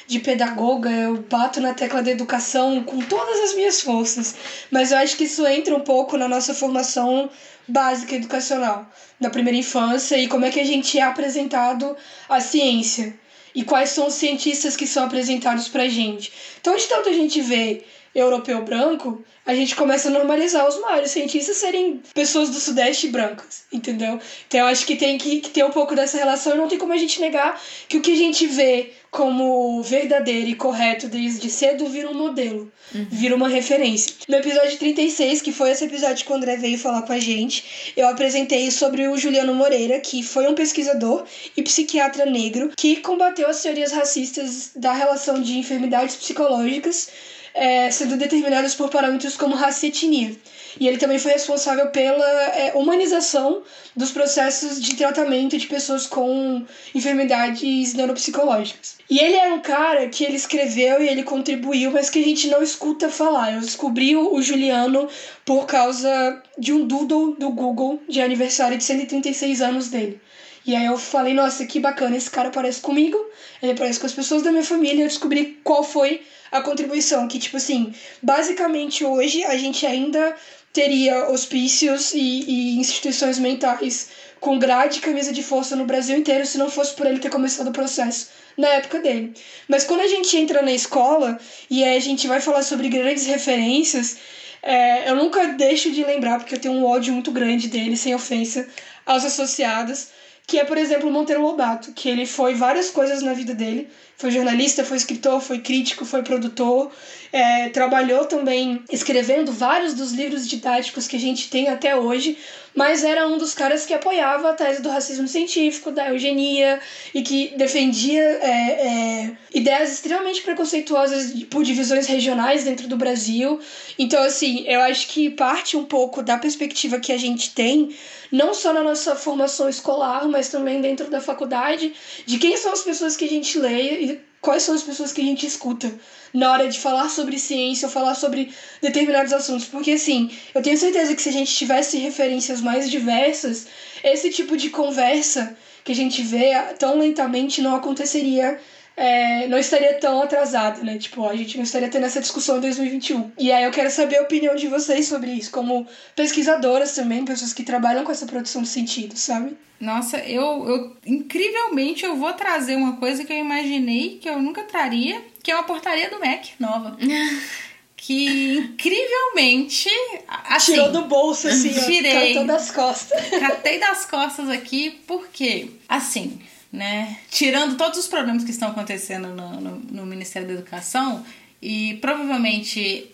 de pedagoga, eu bato na tecla da educação com todas as minhas forças. Mas eu acho que isso entra um pouco na nossa formação básica educacional, na primeira infância, e como é que a gente é apresentado à ciência. E quais são os cientistas que são apresentados pra gente. Então, de tanto a gente vê europeu branco, a gente começa a normalizar os maiores cientistas serem pessoas do Sudeste brancas, entendeu? Então eu acho que tem que, que ter um pouco dessa relação e não tem como a gente negar que o que a gente vê como verdadeiro e correto desde cedo vira um modelo, uhum. vira uma referência. No episódio 36, que foi esse episódio que o André veio falar com a gente, eu apresentei sobre o Juliano Moreira, que foi um pesquisador e psiquiatra negro que combateu as teorias racistas da relação de enfermidades psicológicas é, sendo determinadas por parâmetros como raça e etnia. E ele também foi responsável pela é, humanização dos processos de tratamento de pessoas com enfermidades neuropsicológicas. E ele é um cara que ele escreveu e ele contribuiu, mas que a gente não escuta falar. Eu descobri o Juliano por causa de um doodle do Google de aniversário de 136 anos dele. E aí eu falei, nossa, que bacana, esse cara parece comigo, ele parece com as pessoas da minha família, eu descobri qual foi a contribuição, que tipo assim, basicamente hoje a gente ainda teria hospícios e, e instituições mentais com grade e camisa de força no Brasil inteiro se não fosse por ele ter começado o processo na época dele. Mas quando a gente entra na escola e a gente vai falar sobre grandes referências, é, eu nunca deixo de lembrar, porque eu tenho um ódio muito grande dele, sem ofensa aos associados, que é, por exemplo, Monteiro Lobato, que ele foi várias coisas na vida dele. Foi jornalista, foi escritor, foi crítico, foi produtor, é, trabalhou também escrevendo vários dos livros didáticos que a gente tem até hoje, mas era um dos caras que apoiava a tese do racismo científico, da eugenia, e que defendia é, é, ideias extremamente preconceituosas por divisões regionais dentro do Brasil. Então, assim, eu acho que parte um pouco da perspectiva que a gente tem não só na nossa formação escolar, mas também dentro da faculdade, de quem são as pessoas que a gente lê e quais são as pessoas que a gente escuta na hora de falar sobre ciência ou falar sobre determinados assuntos. Porque, assim, eu tenho certeza que se a gente tivesse referências mais diversas, esse tipo de conversa que a gente vê tão lentamente não aconteceria é, não estaria tão atrasado, né? Tipo, a gente não estaria tendo essa discussão em 2021. E aí eu quero saber a opinião de vocês sobre isso, como pesquisadoras também, pessoas que trabalham com essa produção de sentido, sabe? Nossa, eu, eu incrivelmente eu vou trazer uma coisa que eu imaginei que eu nunca traria, que é uma portaria do MEC nova. que incrivelmente. Assim, Tirou do bolso, assim, tirei, ó, das costas. Catei das costas aqui, porque, assim, né? Tirando todos os problemas que estão acontecendo no, no, no Ministério da Educação, e provavelmente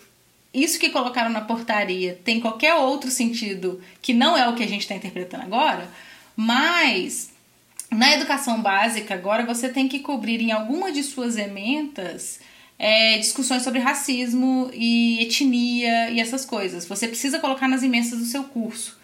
isso que colocaram na portaria tem qualquer outro sentido que não é o que a gente está interpretando agora, mas na educação básica agora você tem que cobrir em alguma de suas ementas é, discussões sobre racismo e etnia e essas coisas. Você precisa colocar nas emensas do seu curso.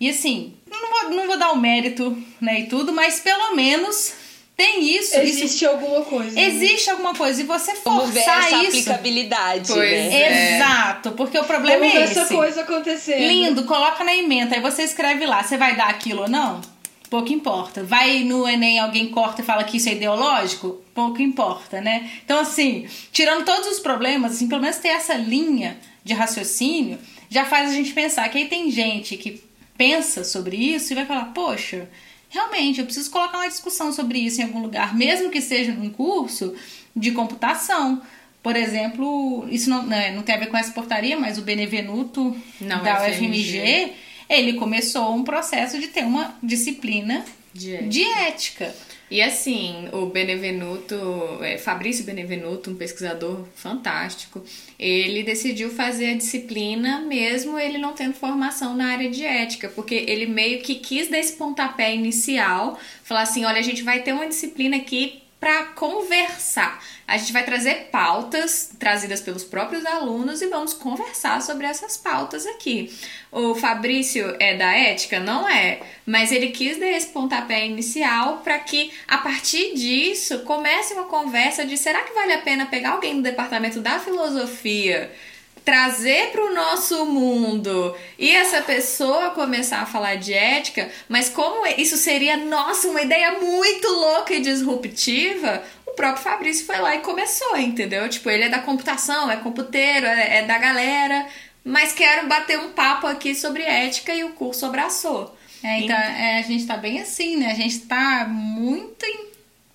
E assim, não vou, não vou dar o mérito né, e tudo, mas pelo menos tem isso. Existe isso, alguma coisa. Né? Existe né? alguma coisa. E você forçar Vamos ver essa isso. aplicabilidade. Pois né? é. Exato, porque o problema Vamos é esse. essa coisa acontecendo. Lindo, coloca na emenda. Aí você escreve lá, você vai dar aquilo ou não? Pouco importa. Vai no Enem, alguém corta e fala que isso é ideológico? Pouco importa, né? Então, assim, tirando todos os problemas, assim, pelo menos ter essa linha de raciocínio já faz a gente pensar que aí tem gente que pensa sobre isso e vai falar, poxa, realmente eu preciso colocar uma discussão sobre isso em algum lugar, mesmo que seja num curso de computação, Por exemplo, isso não, né, não tem a ver com essa portaria, mas o Benevenuto Não, da FMG. UFMG, ele começou um processo de ter uma disciplina De ética. de ética. E assim, o Benevenuto, é, Fabrício Benevenuto, um pesquisador fantástico, ele decidiu fazer a disciplina mesmo ele não tendo formação na área de ética, porque ele meio que quis dar esse pontapé inicial, falar assim, olha, a gente vai ter uma disciplina aqui para conversar. A gente vai trazer pautas trazidas pelos próprios alunos e vamos conversar sobre essas pautas aqui. O Fabrício é da ética? Não é, mas ele quis dar esse pontapé inicial para que a partir disso comece uma conversa de será que vale a pena pegar alguém do departamento da filosofia trazer para o nosso mundo e essa pessoa começar a falar de ética, mas como isso seria, nossa, uma ideia muito louca e disruptiva, o próprio Fabrício foi lá e começou, entendeu? Tipo, ele é da computação, é computeiro, é, é da galera, mas quero bater um papo aqui sobre ética e o curso abraçou. É, então, é, a gente tá bem assim, né? A gente tá muito em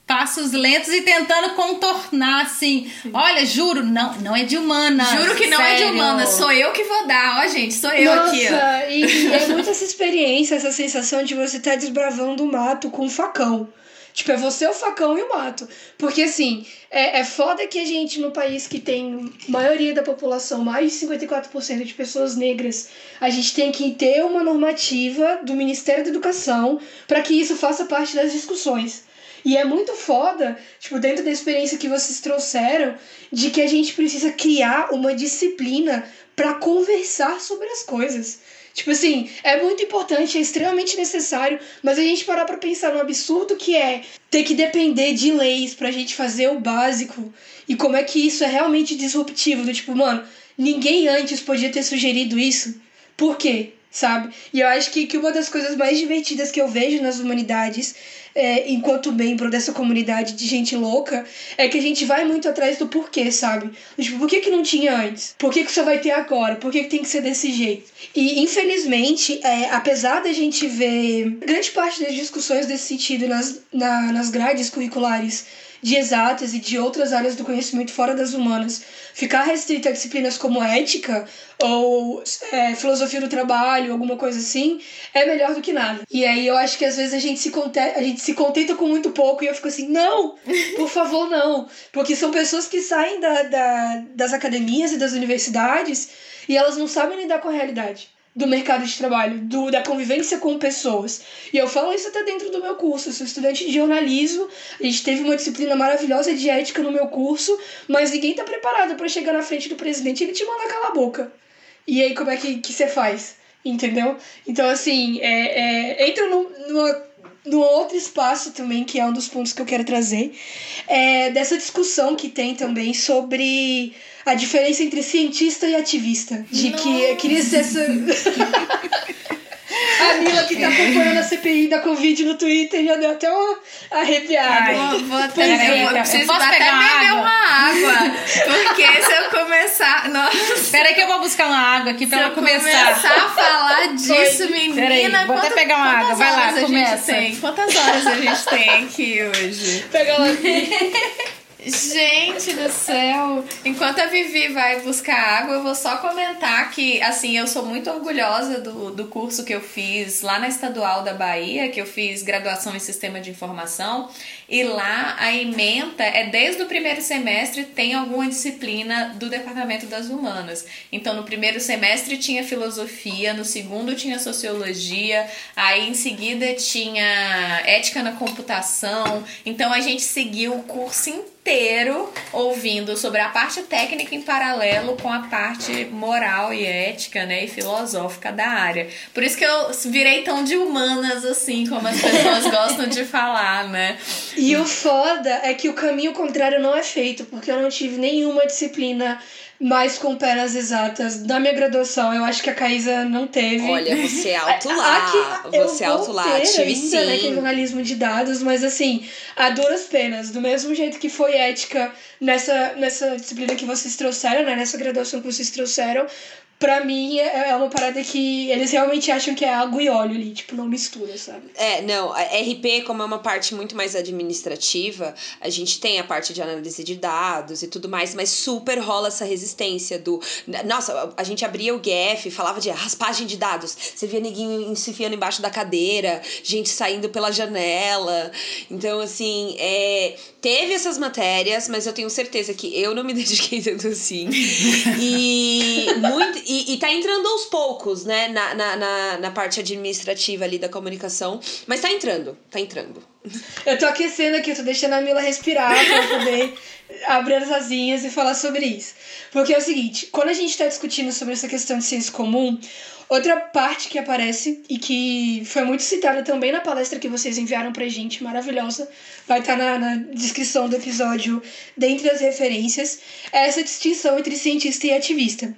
passos lentos e tentando contornar, assim. Olha, juro, não, não é de humana. Juro que não é de sério. humana, sou eu que vou dar, ó, gente, sou eu aqui, ó. Nossa, e, e é muito essa experiência, essa sensação de você estar desbravando o mato com um facão. Tipo, é você o facão e o mato. Porque, assim, é, é foda que a gente, no país que tem maioria da população, mais de 54% de pessoas negras, a gente tem que ter uma normativa do Ministério da Educação para que isso faça parte das discussões. E é muito foda, tipo, dentro da experiência que vocês trouxeram, de que a gente precisa criar uma disciplina para conversar sobre as coisas. Tipo assim, é muito importante, é extremamente necessário, mas a gente parar pra pensar no absurdo que é ter que depender de leis pra gente fazer o básico e como é que isso é realmente disruptivo. Do tipo, mano, ninguém antes podia ter sugerido isso. Por quê? Sabe? E eu acho que, que uma das coisas mais divertidas que eu vejo nas humanidades é, enquanto membro dessa comunidade de gente louca, é que a gente vai muito atrás do porquê, sabe? Tipo, por que, que não tinha antes? Por que, que só vai ter agora? Por que, que tem que ser desse jeito? E, infelizmente, é, apesar da gente ver grande parte das discussões desse sentido nas, na, nas grades curriculares de exatas e de outras áreas do conhecimento fora das humanas ficar restrita a disciplinas como ética ou é, filosofia do trabalho, alguma coisa assim, é melhor do que nada. E aí eu acho que às vezes a gente se contenta, a gente se contenta com muito pouco e eu fico assim, não, por favor, não. Porque são pessoas que saem da, da, das academias e das universidades e elas não sabem lidar com a realidade do mercado de trabalho, do, da convivência com pessoas. E eu falo isso até dentro do meu curso. Eu sou estudante de jornalismo, a gente teve uma disciplina maravilhosa de ética no meu curso, mas ninguém tá preparado para chegar na frente do presidente e ele te manda calar a boca. E aí, como é que, você faz? Entendeu? Então, assim, é, é, entra no, numa, num outro espaço também, que é um dos pontos que eu quero trazer, é dessa discussão que tem também sobre a diferença entre cientista e ativista. De que eu queria ser essa. A Mila que tá acompanhando a CPI da Covid no Twitter já deu até uma arrepiada. Ai, Vou, vou até, é, eu, preciso eu posso até pegar uma beber água? uma água. Porque se eu começar. Nossa. Espera que eu vou buscar uma água aqui pra Se ela eu começar. começar a falar disso, menina. Peraí, vou até quantas- pegar uma água. Vai lá, horas a gente começa. tem? Quantas horas a gente tem aqui hoje? Pega lá. Gente do céu! Enquanto a Vivi vai buscar água, eu vou só comentar que, assim, eu sou muito orgulhosa do, do curso que eu fiz lá na Estadual da Bahia, que eu fiz graduação em Sistema de Informação, e lá a ementa é desde o primeiro semestre tem alguma disciplina do Departamento das Humanas. Então, no primeiro semestre tinha filosofia, no segundo tinha sociologia, aí em seguida tinha ética na computação. Então, a gente seguiu o curso inteiro ouvindo sobre a parte técnica em paralelo com a parte moral e ética, né, e filosófica da área. Por isso que eu virei tão de humanas assim, como as pessoas gostam de falar, né? E o foda é que o caminho contrário não é feito, porque eu não tive nenhuma disciplina mais com pé nas exatas na minha graduação. Eu acho que a Caísa não teve. Olha, você é alto lá. Aqui, você é alto lá. Tive ainda, né, que é sim. jornalismo de dados, mas assim, a duras penas. Do mesmo jeito que foi ética nessa, nessa disciplina que vocês trouxeram, né, nessa graduação que vocês trouxeram, pra mim é é uma parada que eles realmente acham que é água e óleo ali, tipo, não mistura, sabe? É, não, a RP, como é uma parte muito mais administrativa, a gente tem a parte de análise de dados e tudo mais, mas super rola essa resistência do. Nossa, a gente abria o GF, falava de raspagem de dados. Você via neguinho se enfiando embaixo da cadeira, gente saindo pela janela. Então, assim, é, teve essas matérias, mas eu tenho certeza que eu não me dediquei tanto assim. e, muito, e, e tá entrando aos poucos, né, na, na, na, na parte administrativa ali da comunicação. Mas tá entrando, tá entrando. Eu tô aquecendo aqui, eu tô deixando a Mila respirar pra poder abrir as asinhas e falar sobre isso. Porque é o seguinte, quando a gente tá discutindo sobre essa questão de senso comum, outra parte que aparece e que foi muito citada também na palestra que vocês enviaram pra gente, maravilhosa, vai estar na, na descrição do episódio, dentre as referências, é essa distinção entre cientista e ativista.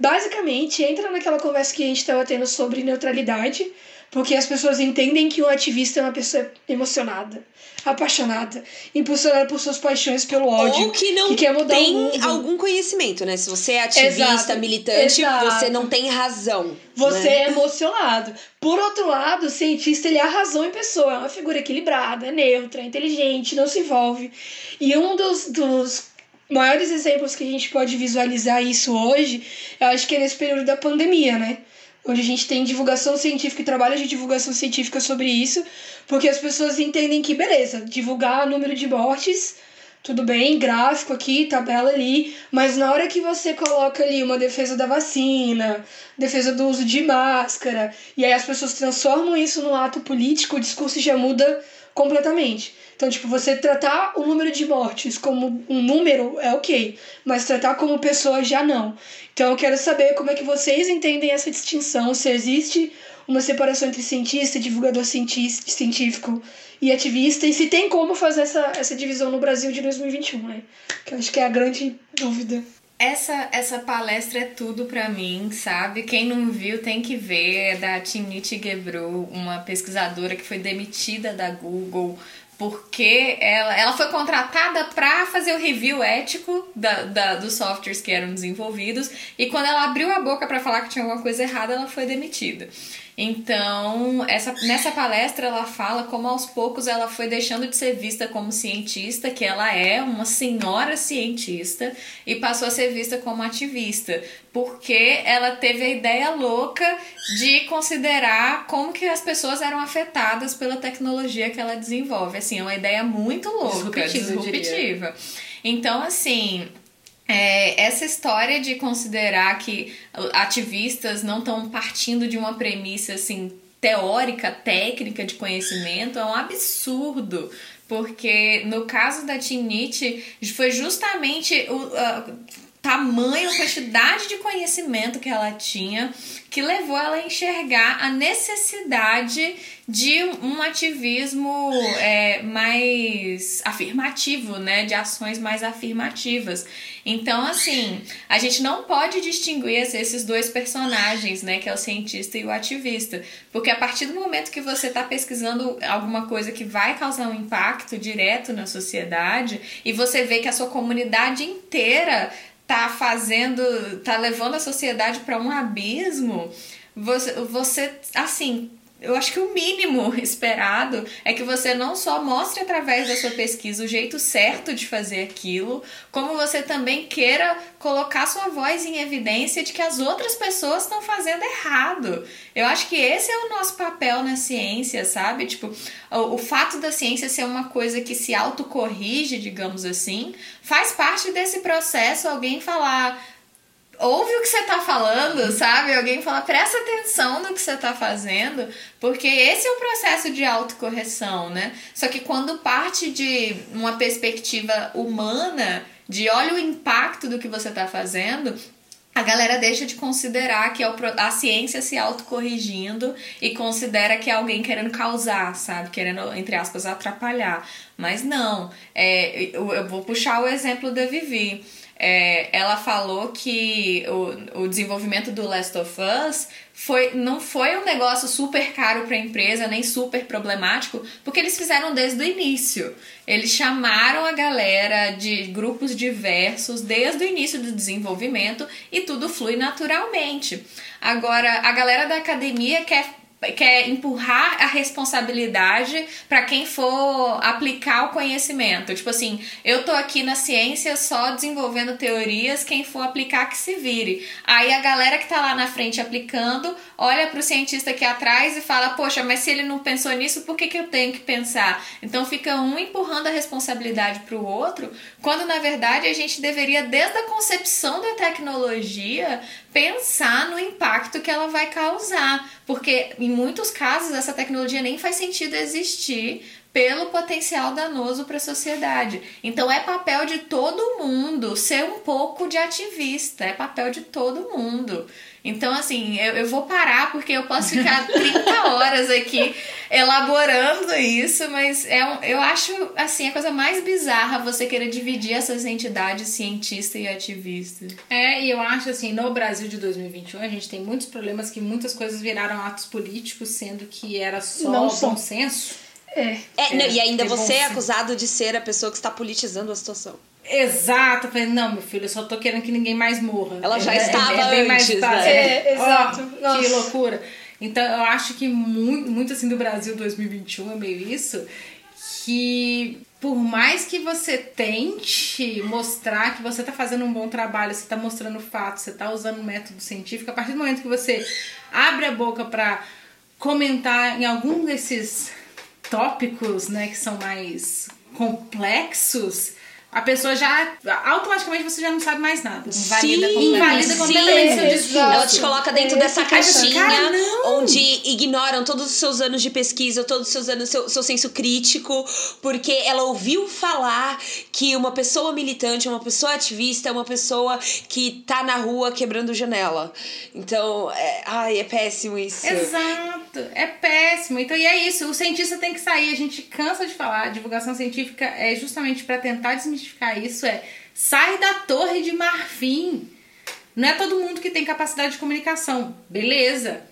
Basicamente, entra naquela conversa que a gente estava tendo sobre neutralidade, porque as pessoas entendem que o ativista é uma pessoa emocionada, apaixonada, impulsionada por suas paixões pelo ódio, Ou que não quer mudar tem algum conhecimento, né? Se você é ativista, Exato, militante, exato. você não tem razão. Você né? é emocionado. Por outro lado, o cientista ele é a razão em pessoa, é uma figura equilibrada, é neutra, é inteligente, não se envolve. E um dos, dos maiores exemplos que a gente pode visualizar isso hoje, eu acho que é nesse período da pandemia, né? Onde a gente tem divulgação científica e trabalho de divulgação científica sobre isso, porque as pessoas entendem que, beleza, divulgar número de mortes, tudo bem, gráfico aqui, tabela ali, mas na hora que você coloca ali uma defesa da vacina, defesa do uso de máscara, e aí as pessoas transformam isso num ato político, o discurso já muda completamente. Então, tipo, você tratar o número de mortes como um número é ok, mas tratar como pessoa já não. Então, eu quero saber como é que vocês entendem essa distinção, se existe uma separação entre cientista, divulgador científico e ativista, e se tem como fazer essa, essa divisão no Brasil de 2021, né? Que eu acho que é a grande dúvida. Essa, essa palestra é tudo pra mim, sabe? Quem não viu tem que ver. É da Timnit Gebru, uma pesquisadora que foi demitida da Google porque ela, ela foi contratada para fazer o review ético da, da, dos softwares que eram desenvolvidos e quando ela abriu a boca para falar que tinha alguma coisa errada, ela foi demitida. Então, essa, nessa palestra ela fala como aos poucos ela foi deixando de ser vista como cientista, que ela é uma senhora cientista, e passou a ser vista como ativista, porque ela teve a ideia louca de considerar como que as pessoas eram afetadas pela tecnologia que ela desenvolve. Assim, é uma ideia muito louca, Disruptiva, disruptiva. Então, assim, é, essa história de considerar que ativistas não estão partindo de uma premissa assim teórica, técnica de conhecimento é um absurdo. Porque no caso da Tinite foi justamente o a tamanho, quantidade de conhecimento que ela tinha que levou ela a enxergar a necessidade de um ativismo é, mais afirmativo, né? De ações mais afirmativas. Então, assim, a gente não pode distinguir esses dois personagens, né? Que é o cientista e o ativista. Porque a partir do momento que você está pesquisando alguma coisa que vai causar um impacto direto na sociedade e você vê que a sua comunidade inteira tá fazendo, tá levando a sociedade para um abismo, você, você, assim, eu acho que o mínimo esperado é que você não só mostre através da sua pesquisa o jeito certo de fazer aquilo, como você também queira colocar sua voz em evidência de que as outras pessoas estão fazendo errado. Eu acho que esse é o nosso papel na ciência, sabe? Tipo, o, o fato da ciência ser uma coisa que se autocorrige, digamos assim, faz parte desse processo alguém falar ouve o que você tá falando, sabe? Alguém fala, presta atenção no que você tá fazendo, porque esse é o processo de autocorreção, né? Só que quando parte de uma perspectiva humana, de olha o impacto do que você tá fazendo, a galera deixa de considerar que é a ciência se autocorrigindo e considera que é alguém querendo causar, sabe? Querendo, entre aspas, atrapalhar. Mas não. É, eu, eu vou puxar o exemplo da Vivi. É, ela falou que o, o desenvolvimento do Last of Us foi, não foi um negócio super caro para a empresa, nem super problemático, porque eles fizeram desde o início. Eles chamaram a galera de grupos diversos desde o início do desenvolvimento e tudo flui naturalmente. Agora, a galera da academia quer quer empurrar a responsabilidade para quem for aplicar o conhecimento. Tipo assim, eu tô aqui na ciência só desenvolvendo teorias, quem for aplicar que se vire. Aí a galera que tá lá na frente aplicando, olha pro cientista aqui atrás e fala: "Poxa, mas se ele não pensou nisso, por que que eu tenho que pensar?". Então fica um empurrando a responsabilidade pro outro, quando na verdade a gente deveria desde a concepção da tecnologia pensar no impacto que ela vai causar, porque em muitos casos essa tecnologia nem faz sentido existir pelo potencial danoso para a sociedade. Então é papel de todo mundo ser um pouco de ativista, é papel de todo mundo. Então, assim, eu, eu vou parar porque eu posso ficar 30 horas aqui elaborando isso, mas é um, eu acho, assim, a coisa mais bizarra você querer dividir essas entidades cientista e ativista. É, e eu acho, assim, no Brasil de 2021, a gente tem muitos problemas que muitas coisas viraram atos políticos, sendo que era só Não bom senso. É. é, não, e ainda você é acusado de ser a pessoa que está politizando a situação. Exato, eu falei, não, meu filho, eu só tô querendo que ninguém mais morra. Ela já é, estava é, é bem mais fácil. Né? É, exato. Oh, que loucura. Então, eu acho que muito, muito assim do Brasil 2021 é meio isso, que por mais que você tente mostrar que você tá fazendo um bom trabalho, você tá mostrando fatos, você tá usando um método científico, a partir do momento que você abre a boca para comentar em algum desses tópicos, né, que são mais complexos, a pessoa já automaticamente você já não sabe mais nada. Invalida, sim, invalida completamente seu discurso. Ela te coloca dentro é, dessa caixinha cara, onde ignoram todos os seus anos de pesquisa, todos os seus anos, seu, seu senso crítico, porque ela ouviu falar que uma pessoa militante, uma pessoa ativista, é uma pessoa que tá na rua quebrando janela. Então, é, ai, é péssimo isso. Exato, é péssimo. Então, e é isso, o cientista tem que sair, a gente cansa de falar, a divulgação científica é justamente para tentar desmistificar desmistificar isso é sai da torre de marfim. Não é todo mundo que tem capacidade de comunicação. Beleza,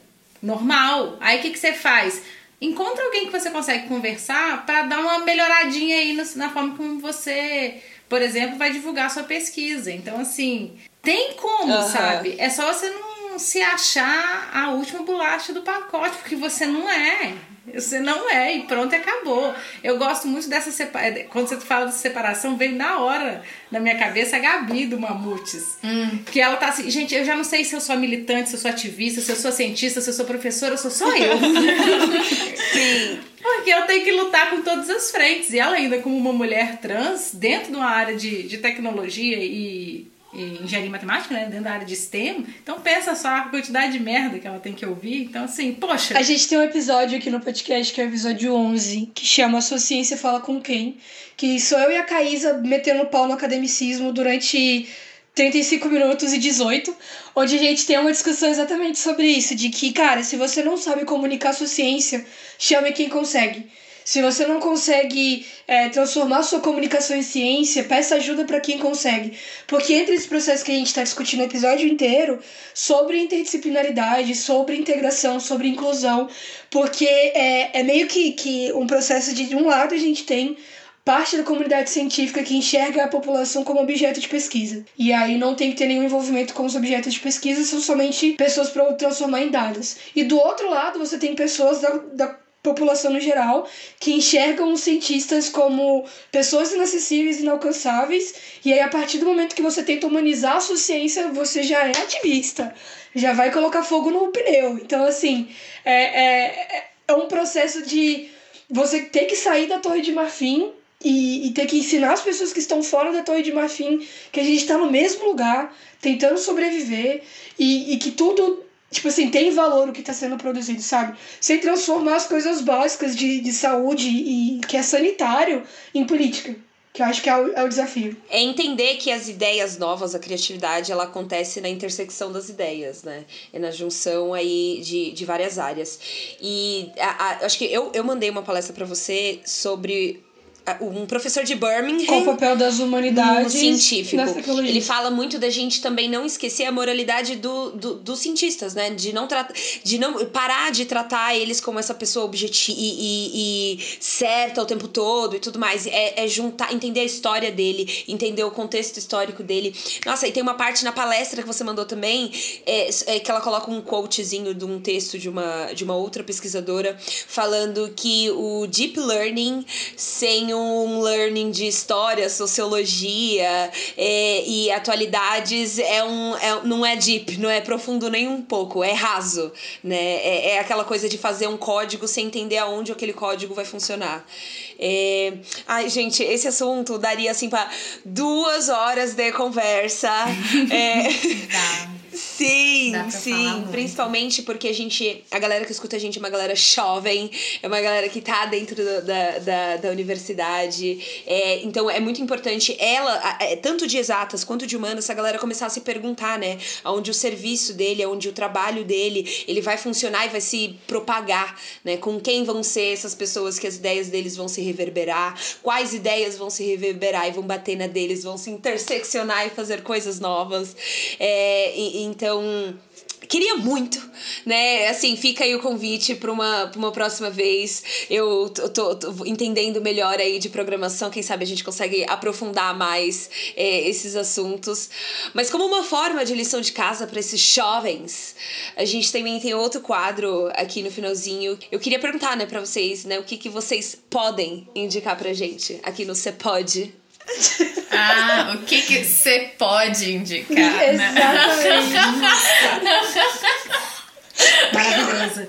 normal. Aí o que, que você faz? Encontra alguém que você consegue conversar para dar uma melhoradinha aí na forma como você, por exemplo, vai divulgar sua pesquisa. Então, assim, tem como, uhum. sabe? É só você não se achar a última bolacha do pacote, porque você não é. Você não é, e pronto, acabou. Eu gosto muito dessa separação. Quando você fala de separação, vem na hora na minha cabeça a Gabi do Mamutes. Hum. Que ela tá assim, gente, eu já não sei se eu sou militante, se eu sou ativista, se eu sou cientista, se eu sou professora, eu sou só eu. Sim. Porque eu tenho que lutar com todas as frentes. E ela ainda, como uma mulher trans, dentro de uma área de, de tecnologia e engenharia matemática, né? Dentro da área de STEM. Então pensa só a quantidade de merda que ela tem que ouvir. Então, assim, poxa. A gente tem um episódio aqui no podcast, que é o episódio 11, que chama A Sua Ciência Fala Com Quem? Que sou eu e a Caísa metendo pau no academicismo durante 35 minutos e 18, onde a gente tem uma discussão exatamente sobre isso, de que, cara, se você não sabe comunicar sua ciência, chame quem consegue. Se você não consegue é, transformar sua comunicação em ciência, peça ajuda para quem consegue. Porque entre esse processo que a gente está discutindo o episódio inteiro sobre interdisciplinaridade, sobre integração, sobre inclusão, porque é, é meio que, que um processo de, de um lado a gente tem parte da comunidade científica que enxerga a população como objeto de pesquisa. E aí não tem que ter nenhum envolvimento com os objetos de pesquisa, são somente pessoas para transformar em dados. E do outro lado, você tem pessoas da, da população no geral, que enxergam os cientistas como pessoas inacessíveis, inalcançáveis, e aí a partir do momento que você tenta humanizar a sua ciência, você já é ativista, já vai colocar fogo no pneu. Então, assim, é, é, é um processo de você ter que sair da Torre de Marfim e, e ter que ensinar as pessoas que estão fora da Torre de Marfim que a gente está no mesmo lugar, tentando sobreviver, e, e que tudo tipo assim, tem valor o que está sendo produzido, sabe? Sem transformar as coisas básicas de, de saúde e que é sanitário em política. Que eu acho que é o, é o desafio. É entender que as ideias novas, a criatividade, ela acontece na intersecção das ideias, né? É na junção aí de, de várias áreas. E a, a, acho que eu, eu mandei uma palestra para você sobre um professor de Birmingham. Qual o papel das humanidades um científico. Ele fala muito da gente também não esquecer a moralidade do, do, dos cientistas, né? De não, de não parar de tratar eles como essa pessoa objetiva e, e, e, certa o tempo todo e tudo mais. É, é juntar, entender a história dele, entender o contexto histórico dele. Nossa, e tem uma parte na palestra que você mandou também, é, é que ela coloca um quotezinho de um texto de uma, de uma outra pesquisadora falando que o deep learning sem um learning de história, sociologia é, e atualidades é um, é, não é deep, não é profundo nem um pouco, é raso, né? É, é aquela coisa de fazer um código sem entender aonde aquele código vai funcionar. É... Ai, gente, esse assunto daria assim para duas horas de conversa. é... Sim, sim. Principalmente porque a gente. A galera que escuta a gente é uma galera jovem, é uma galera que tá dentro do, da, da, da universidade. É, então é muito importante ela, é, tanto de exatas quanto de humanas, essa galera começar a se perguntar, né? Onde o serviço dele, onde o trabalho dele, ele vai funcionar e vai se propagar, né? Com quem vão ser essas pessoas que as ideias deles vão se reverberar, quais ideias vão se reverberar e vão bater na deles, vão se interseccionar e fazer coisas novas. É, e, então, queria muito, né? Assim, fica aí o convite para uma, uma próxima vez. Eu tô, tô, tô, entendendo melhor aí de programação, quem sabe a gente consegue aprofundar mais é, esses assuntos. Mas como uma forma de lição de casa para esses jovens, a gente também tem outro quadro aqui no finalzinho. Eu queria perguntar, né, para vocês, né, o que, que vocês podem indicar pra gente aqui no Você Pode. Ah, o que que você pode indicar? Exatamente. Maravilhoso.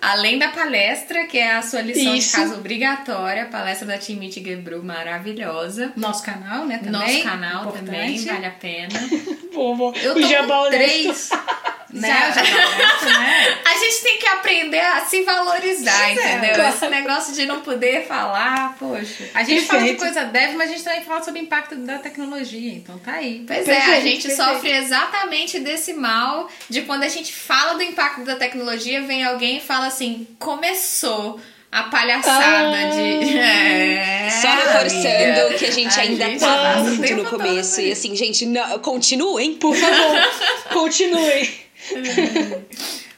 Além da palestra, que é a sua lição Isso. de casa obrigatória, a palestra da Timit Gebru, maravilhosa. Nosso canal, né? Também. Nosso canal Importante. também, vale a pena. Bobo. Eu o tô com três, né? Já, já começa, né? A gente tem que aprender a se valorizar, é, entendeu? Esse negócio de não poder falar, poxa. A gente fala de Perfeito. coisa dev, mas a gente também fala sobre o impacto da tecnologia. Então tá aí. Pois é, a Perfeito, gente perfeito. sofre exatamente desse mal de quando a gente fala do impacto da tecnologia, vem alguém e fala assim: começou a palhaçada Ah. de. É, Só reforçando amiga. que a gente A ainda gente tá muito no começo. E assim, gente, não, continuem. Por favor, continue.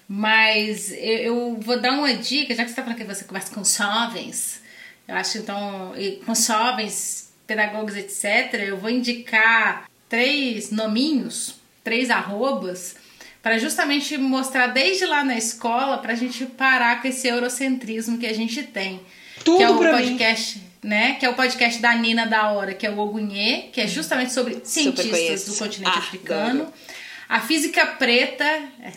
Mas eu, eu vou dar uma dica, já que você está falando que você conversa com jovens, eu acho então, com jovens, pedagogos, etc., eu vou indicar três nominhos, três arrobas, para justamente mostrar desde lá na escola, para a gente parar com esse eurocentrismo que a gente tem. Tudo que é o pra mim. podcast, né? Que é o podcast da Nina da Hora, que é o Ogunhê, que é justamente sobre cientistas do continente Ah, africano. A física preta, é,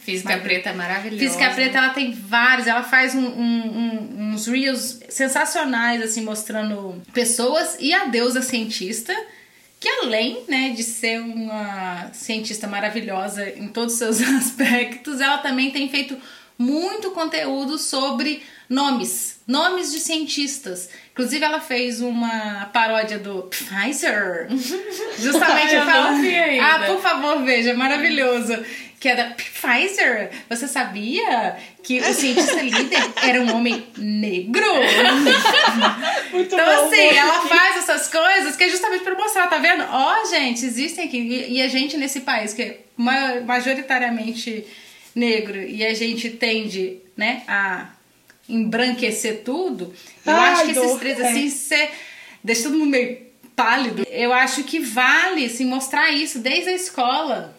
Física preta é maravilhosa. Física Preta, ela tem vários, ela faz um- um- um- uns reels sensacionais, assim, mostrando pessoas e a deusa cientista, que além, né, de ser uma cientista maravilhosa em todos os seus aspectos, ela também tem feito muito conteúdo sobre nomes, nomes de cientistas. Inclusive, ela fez uma paródia do Pfizer, justamente falando... Ah, por favor, veja, é maravilhoso. Que é da Pfizer. Você sabia que o cientista líder era um homem negro? Muito Então, bom. assim, bom. ela faz essas coisas que é justamente pra mostrar, tá vendo? Ó, gente, existem aqui. E, a gente nesse país, que é ma- majoritariamente negro, e a gente tende, né, a embranquecer tudo, eu Ai, acho que esses três, É. assim, cê deixa todo mundo meio pálido. Eu acho que vale, assim, mostrar isso desde a escola.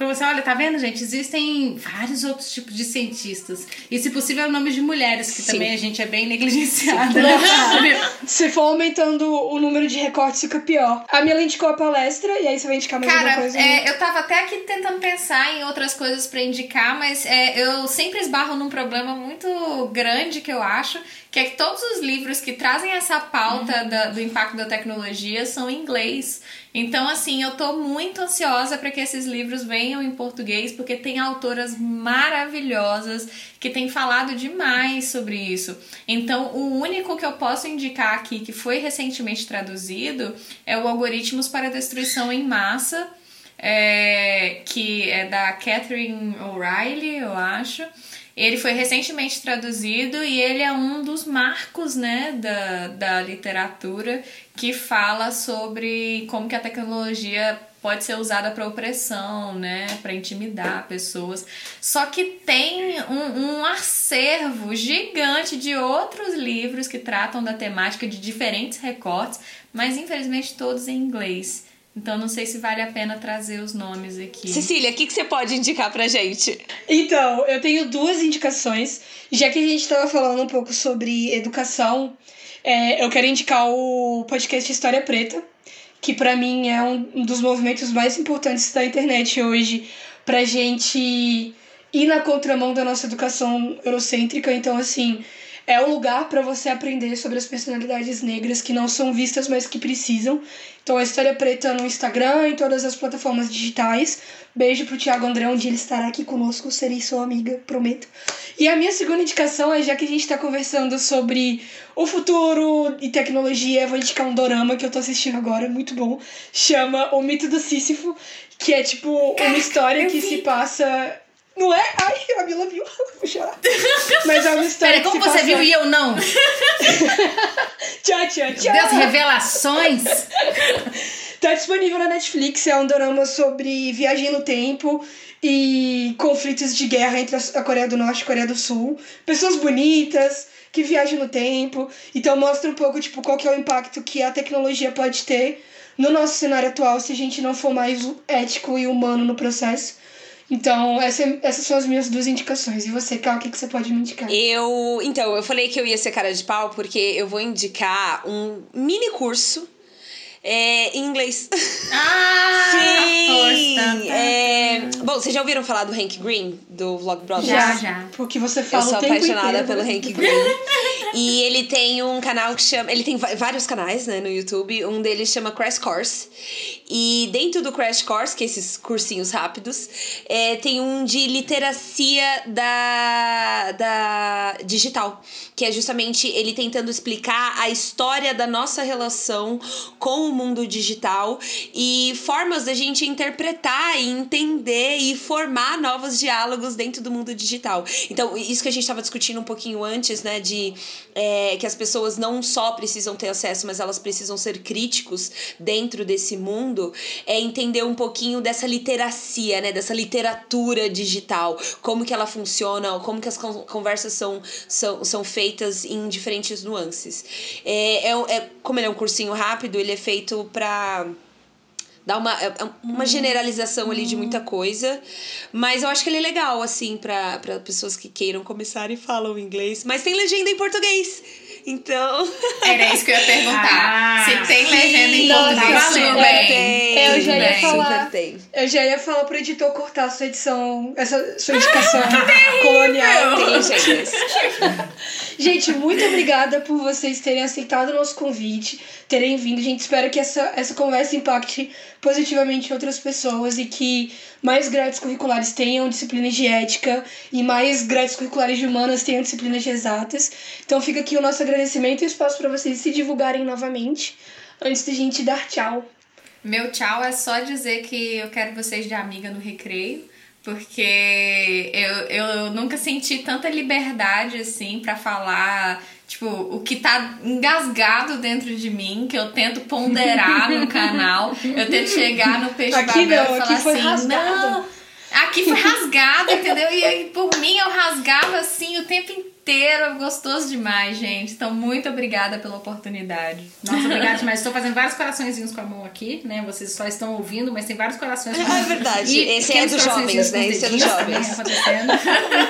Pra você, olha, tá vendo, gente? Existem vários outros tipos de cientistas. E, se possível, nomes de mulheres, que Sim. também a gente é bem negligenciada área. Se for aumentando o número de recortes, fica pior. A Mila indicou a palestra, e aí você vai indicar mais alguma Cara, coisa? né? é, eu tava até aqui tentando pensar em outras coisas pra indicar, mas é, eu sempre esbarro num problema muito grande que eu acho, que é que todos os livros que trazem essa pauta da- do impacto da tecnologia são em inglês. Então, assim, eu tô muito ansiosa para que esses livros venham em português, porque tem autoras maravilhosas que têm falado demais sobre isso. Então, o único que eu posso indicar aqui que foi recentemente traduzido é o Algoritmos para a Destruição em Massa, é, que é da Catherine O'Reilly, eu acho. Ele foi recentemente traduzido e ele é um dos marcos né, da, da literatura que fala sobre como que a tecnologia pode ser usada para opressão, né, para intimidar pessoas. Só que tem um, um acervo gigante de outros livros que tratam da temática de diferentes recortes, mas infelizmente todos em inglês. Então não sei se vale a pena trazer os nomes aqui. Cecília, o que, que você pode indicar pra gente? Então, eu tenho duas indicações. Já que a gente estava falando um pouco sobre educação, é, eu quero indicar o podcast História Preta, que para mim é um dos movimentos mais importantes da internet hoje pra gente ir na contramão da nossa educação eurocêntrica. Então, assim, é um lugar para você aprender sobre as personalidades negras que não são vistas, mas que precisam. Então, a História Preta no Instagram, em todas as plataformas digitais. Beijo pro Thiago André, onde ele estará aqui conosco. Serei sua amiga, prometo. E a minha segunda indicação é, já que a gente está conversando sobre o futuro e tecnologia, eu vou indicar um dorama que eu tô assistindo agora, muito bom. Chama O Mito do Sísifo, que é tipo uma história que se passa não é? Ai, a Mila viu. Vou chorar. Mas é uma história. Pera, como você passa... viu e eu não? tchau, tchau, tchau. Deus, revelações. Tá disponível na Netflix. É um drama sobre viagem no tempo e conflitos de guerra entre a Coreia do Norte e a Coreia do Sul. Pessoas bonitas que viajam no tempo. Então mostra um pouco, tipo, qual que é o impacto que a tecnologia pode ter no nosso cenário atual se a gente não for mais ético e humano no processo. Então, essa, essas são as minhas duas indicações. E você, Cal, o que, que você pode me indicar? Eu. Então, eu falei que eu ia ser cara de pau porque eu vou indicar um mini curso é, em inglês. Ah! Sim! É, bom, vocês já ouviram falar do Hank Green, do Vlog Brothers? Já, já. Porque você Eu fala sou o tempo apaixonada inteiro. pelo Hank Green. e ele tem um canal que chama. Ele tem vários canais, né, no YouTube. Um deles chama Crash Course. E dentro do Crash Course, que é esses cursinhos rápidos, é, tem um de literacia da, da digital. Que é justamente ele tentando explicar a história da nossa relação com mundo digital e formas da gente interpretar e entender e formar novos diálogos dentro do mundo digital. Então, isso que a gente estava discutindo um pouquinho antes, né, de é, que as pessoas não só precisam ter acesso, mas elas precisam ser críticos dentro desse mundo, é entender um pouquinho dessa literacia, né, dessa literatura digital, como que ela funciona, como que as con- conversas são, são, são feitas em diferentes nuances. É, é, é- como ele é um cursinho rápido, ele é feito para dar uma, é- é uma generalização ali de muita coisa. Mas eu acho que ele é legal, assim, pra, pra pessoas que queiram começar e falam inglês. Mas tem legenda em português. Então. Era isso que eu ia perguntar. Ah, Se tem legenda em português, super tem. Eu já ia falar. Eu já ia falar pro editor cortar a sua edição, essa sua indicação colonial. Tem legendas. Gente, muito obrigada por vocês terem aceitado o nosso convite, terem vindo. Gente, espero que essa, essa conversa impacte positivamente outras pessoas e que mais grades curriculares tenham disciplinas de ética e mais grades curriculares de humanas tenham disciplinas de exatas. Então fica aqui o nosso agradecimento e espaço para vocês se divulgarem novamente antes da gente dar tchau. Meu tchau é só dizer que eu quero vocês de amiga no recreio, porque eu, eu nunca senti tanta liberdade assim pra falar, tipo, o que tá engasgado dentro de mim, que eu tento ponderar no canal, eu tento chegar no peixe Aqui babel não, e aqui falar assim, rasgado. não, aqui foi rasgado, entendeu? E aí, por mim eu rasgava assim o tempo inteiro, gostoso demais, gente. Então, muito obrigada pela oportunidade. Nossa, obrigada demais. Estou fazendo vários coraçõezinhos com a mão aqui, né? Vocês só estão ouvindo, mas tem vários corações. Ah, é verdade. E Esse é dos jovens, né? com Esse é dos jovens.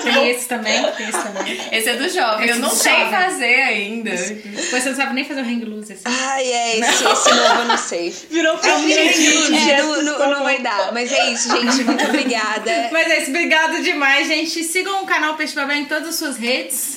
Tem esse também, tem esse também. Esse é do jovem, Esse eu não do sei jovem. fazer ainda. Pois você não sabe nem fazer o hang loose assim. Ai, é, esse, esse novo eu não sei. Virou família de É, não, não, tá não bom. vai dar. Mas é isso, gente. Muito obrigada. Mas é isso, obrigada demais, gente. Sigam o canal Peixe Babel em todas as suas redes.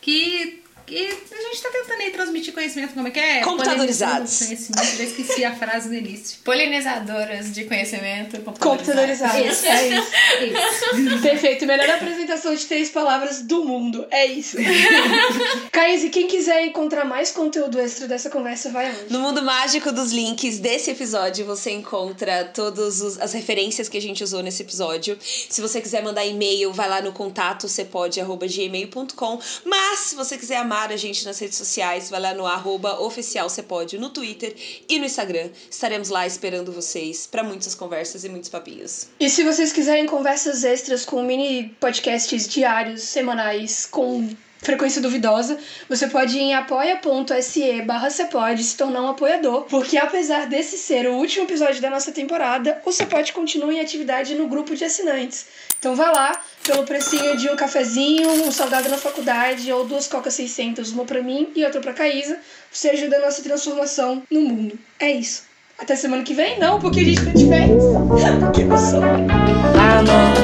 Que, que a gente tá tentando e transmitir conhecimento, como é que é? Computadorizados. Conhecimento, já esqueci a frase no início. Polinizadoras de conhecimento Computadorizados. Isso. É isso. Isso. Perfeito. Melhor apresentação de três palavras do mundo. É isso. Caís, e quem quiser encontrar mais conteúdo extra dessa conversa, vai onde? No mundo mágico dos links desse episódio, você encontra todas as referências que a gente usou nesse episódio. Se você quiser mandar e-mail, vai lá no contato cepode.gmail.com. Mas, se você quiser amar a gente nas redes sociais, vai lá no arroba oficial cepode no Twitter e no Instagram. Estaremos lá esperando vocês para muitas conversas e muitos papinhos. E se vocês quiserem conversas extras com mini podcasts diários, semanais, com frequência duvidosa, você pode ir em apoia.se barra Cepode se tornar um apoiador, porque apesar desse ser o último episódio da nossa temporada, o Cepode continua em atividade no grupo de assinantes. Então vai lá, pelo precinho de um cafezinho, um salgado na faculdade ou duas cocas 600, uma pra mim e outra pra Caísa, você ajuda a nossa transformação no mundo. É isso. Até semana que vem? Não, porque a gente tá de férias. que emoção. a nossa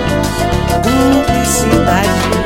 cumplicidade.